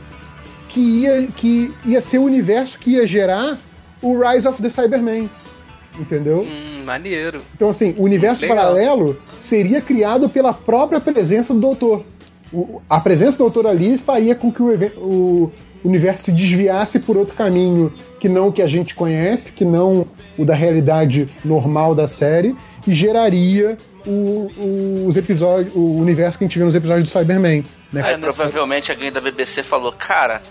que ia, que ia ser o universo que ia gerar o Rise of the Cybermen. Entendeu? Hum, maneiro. Então, assim, o universo Legal. paralelo seria criado pela própria presença do doutor. O- a presença do doutor ali faria com que o, o universo se desviasse por outro caminho que não o que a gente conhece, que não o da realidade normal da série, e geraria o, o- os episódios, o universo que a gente vê nos episódios do Cyberman. Né? Aí provavelmente alguém da BBC falou, cara,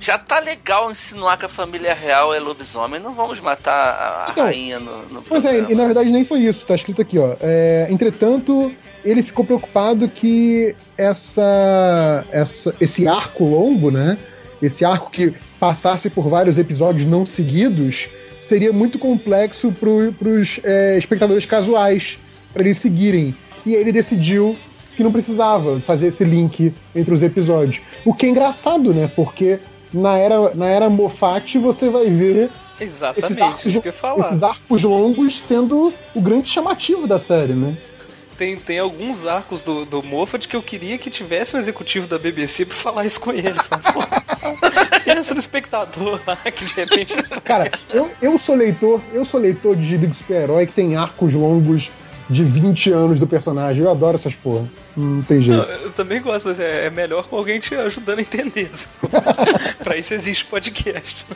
já tá legal insinuar que a família real é lobisomem, não vamos matar a, Então, rainha no, no Pois é, programa. e na verdade nem foi isso, tá escrito aqui, ó. É, entretanto, ele ficou preocupado que essa, essa, esse arco longo, né? Esse arco que passasse por vários episódios não seguidos, seria muito complexo para os espectadores casuais, para eles seguirem. E aí ele decidiu que não precisava fazer esse link entre os episódios. O que é engraçado, né? Porque na era, na era Moffat você vai ver esses Exatamente, arcos, ia falar. esses arcos longos sendo o grande chamativo da série, né? Tem, tem alguns arcos do, do Moffat que eu queria que tivesse um executivo da BBC pra falar isso com ele. Pensa no espectador lá que de repente. Cara, eu, eu sou leitor, eu sou leitor de gibi de super-herói que tem arcos longos de 20 anos do personagem. Eu adoro essas porra. Não tem jeito. Não, eu também gosto, mas é, é melhor com alguém te ajudando a entender. pra isso existe podcast.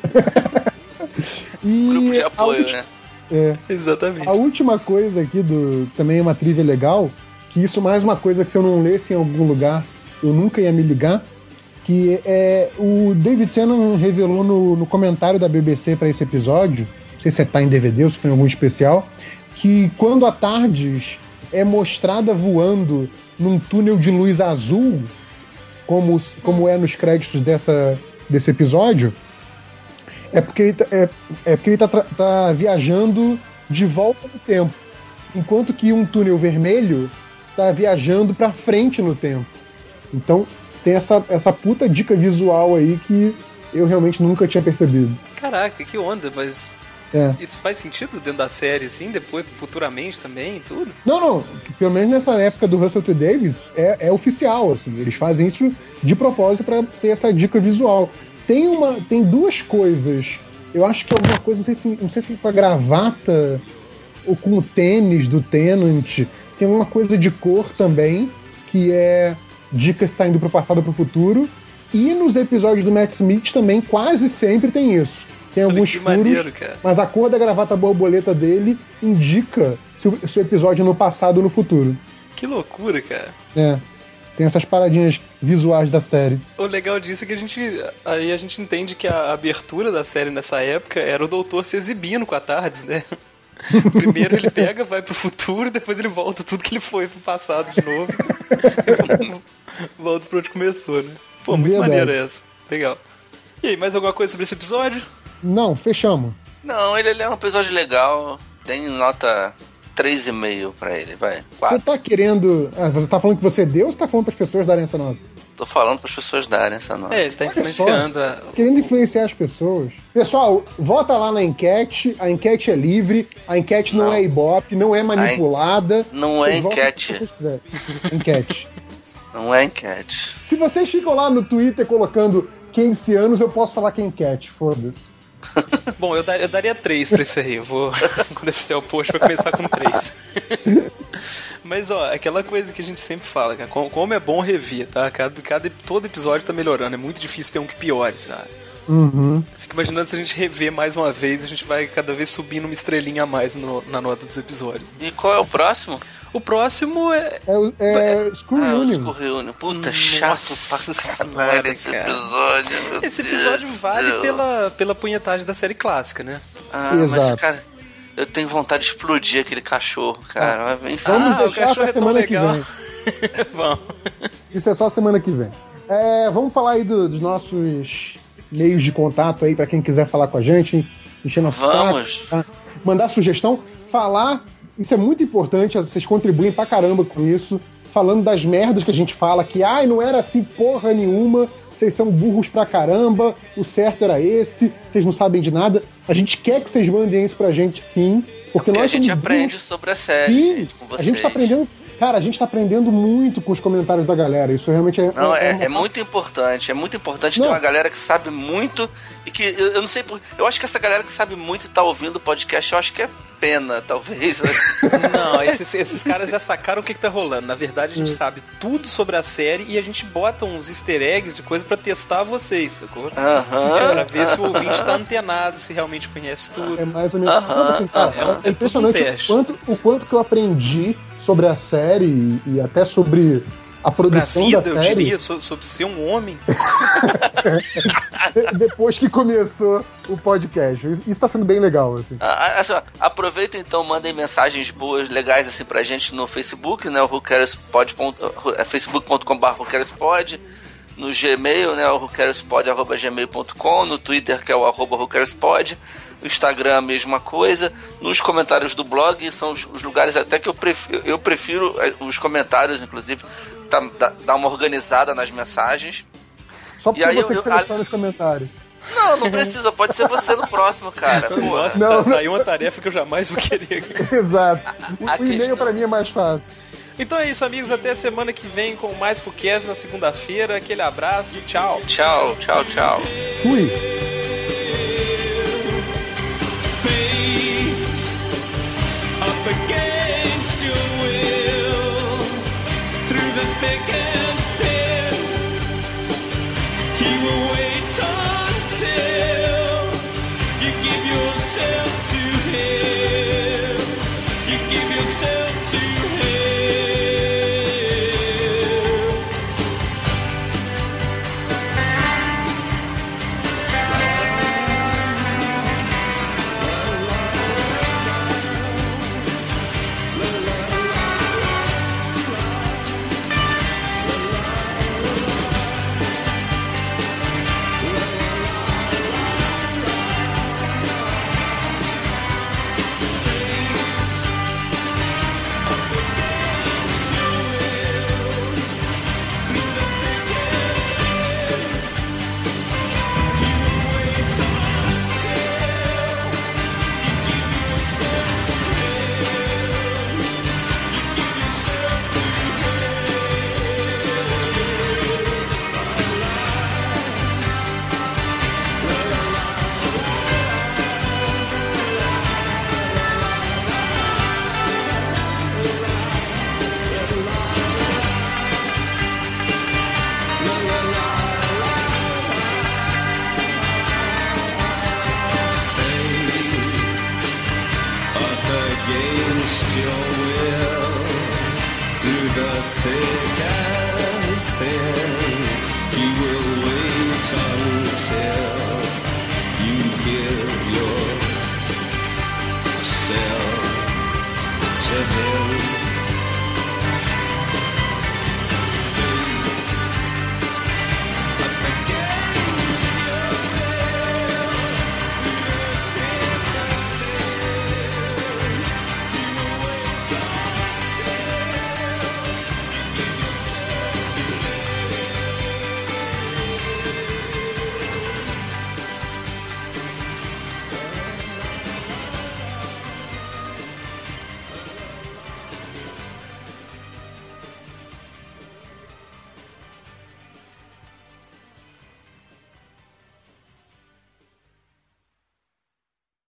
E Grupo de a apoio, ulti- né? É, Exatamente. A última coisa aqui do. Também é uma trivia legal. Que isso mais uma coisa que se eu não lesse em algum lugar, eu nunca ia me ligar. Que é. O David Tennant revelou no, no comentário da BBC para esse episódio. Não sei se tá em DVD ou se foi em algum especial. Que quando a Tardes é mostrada voando num túnel de luz azul, como, como é nos créditos dessa, desse episódio, é porque ele tá, é, é porque ele tá, tá viajando de volta no tempo. Enquanto que um túnel vermelho tá viajando pra frente no tempo. Então tem essa, essa puta dica visual aí que eu realmente nunca tinha percebido. Caraca, que onda, mas É. isso faz sentido dentro da série, assim, depois, futuramente também, e tudo? Não, não, pelo menos nessa época do Russell T. Davis é, é oficial, assim. Eles fazem isso de propósito pra ter essa dica visual. Tem uma, tem duas coisas. Eu acho que é alguma coisa, não sei se, não sei se com a gravata ou com o tênis do Tenant. Tem alguma coisa de cor também, que é dica está indo pro passado ou pro futuro. E nos episódios do Matt Smith também quase sempre tem isso. Tem Olha alguns furos, maneiro, mas a cor da gravata borboleta dele indica se o, se o episódio é no passado ou no futuro. Que loucura, cara. É. Tem essas paradinhas visuais da série. O legal disso é que a gente. Aí a gente entende que a abertura da série nessa época era o doutor se exibindo com a Tardes, né? Primeiro ele pega, vai pro futuro, depois ele volta tudo que ele foi pro passado de novo. volta pra onde começou, né? Pô, muito Verdade. maneiro essa. Legal. E aí, mais alguma coisa sobre esse episódio? Não, fechamos. Não, ele, ele é um episódio legal. Tem nota 3,5 pra ele, vai. Você 4. tá querendo. Ah, você tá falando que você deu ou você tá falando para as pessoas darem essa nota? Tô falando pras pessoas darem essa nota. É, ele tá Olha influenciando a. Querendo influenciar as pessoas. Pessoal, vota lá na enquete. A enquete é livre. A enquete não, Não. é ibope, não é manipulada. Não é Vocês votam enquete. se vocês quiserem. Enquete. Não é enquete. Se vocês ficam lá no Twitter colocando 15 anos, eu posso falar que é enquete. Foda-se. Bom, eu, dar- eu daria 3 pra isso aí. Eu vou. Quando eu fizer o post, vai começar com 3. Mas, ó, aquela coisa que a gente sempre fala, cara, como, como é bom rever, tá? Cada, cada, todo episódio tá melhorando. É muito difícil ter um que piore, sabe? Uhum. Fico imaginando se a gente rever mais uma vez, a gente vai cada vez subindo uma estrelinha a mais no- na nota dos episódios. E qual é o próximo? O próximo é. É, o- é, Screw Ah, o Union. School Reunion. Puta, Nossa chato pra senhora, caralho esse cara. episódio. Esse Deus episódio do vale céu. pela, pela punhetagem da série clássica, né? Ah, mas, Exato. cara, eu tenho vontade de explodir aquele cachorro, cara. Mas, enfim. Vamos Ah, o deixar cachorro pra é semana que vem. Vamos. Isso é só semana que vem. É, vamos falar aí do- dos nossos meios de contato aí pra quem quiser falar com a gente, enchendo o Vamos. saco, tá? mandar sugestão, falar. Isso é muito importante, vocês contribuem pra caramba com isso. Falando das merdas que a gente fala, que ai, não era assim porra nenhuma, vocês são burros pra caramba, o certo era esse, vocês não sabem de nada. A gente quer que vocês mandem isso pra gente sim, porque Porque a nós gente aprende burros sobre a série. Sim, gente, com a gente tá aprendendo. Cara, a gente tá aprendendo muito com os comentários da galera. Isso realmente é. Não, é, uma- é muito importante. É muito importante Não. ter uma galera que sabe muito e que eu, eu não sei por. Eu acho que essa galera que sabe muito e tá ouvindo o podcast, eu acho que é pena, talvez. né? Não, esses, esses caras já sacaram o que, que tá rolando. Na verdade, a Hum. gente sabe tudo sobre a série e a gente bota uns easter eggs de coisa pra testar vocês, sacou? Aham. É pra ver se o ouvinte tá antenado, se realmente conhece tudo. É mais ou menos. Aham. Sabe assim, cara, É um- é é, um impressionante teste. o, quanto, o quanto que eu aprendi sobre a série e, e até sobre a Sobre a produção vida, da eu série diria, so- sobre ser um homem. de- depois que começou o podcast. Isso, isso tá sendo bem legal, assim. Ah, ah, assim, aproveita então, mandem mensagens boas, legais assim pra gente no Facebook, né? O é facebook.com.br whocarespod, no Gmail, né? O whocarespod.gmail.com, no Twitter, que é o arroba whocarespod, o Instagram, a mesma coisa, nos comentários do blog, são os, os lugares até que eu prefiro, eu prefiro eh, os comentários, inclusive, tá, dá, dá uma organizada nas mensagens. Só porque E aí você eu- que eu- seleciona os comentários. Não, não precisa, pode ser você no próximo, cara. Pô, Nossa, Não, tá, não. tá aí uma tarefa que eu jamais vou querer. Exato. O, a o e-mail pra mim é mais fácil. Então é isso, amigos. Até a semana que vem com mais podcast na segunda-feira. Aquele abraço, tchau. Tchau, tchau, tchau. Fui. fate up against the thick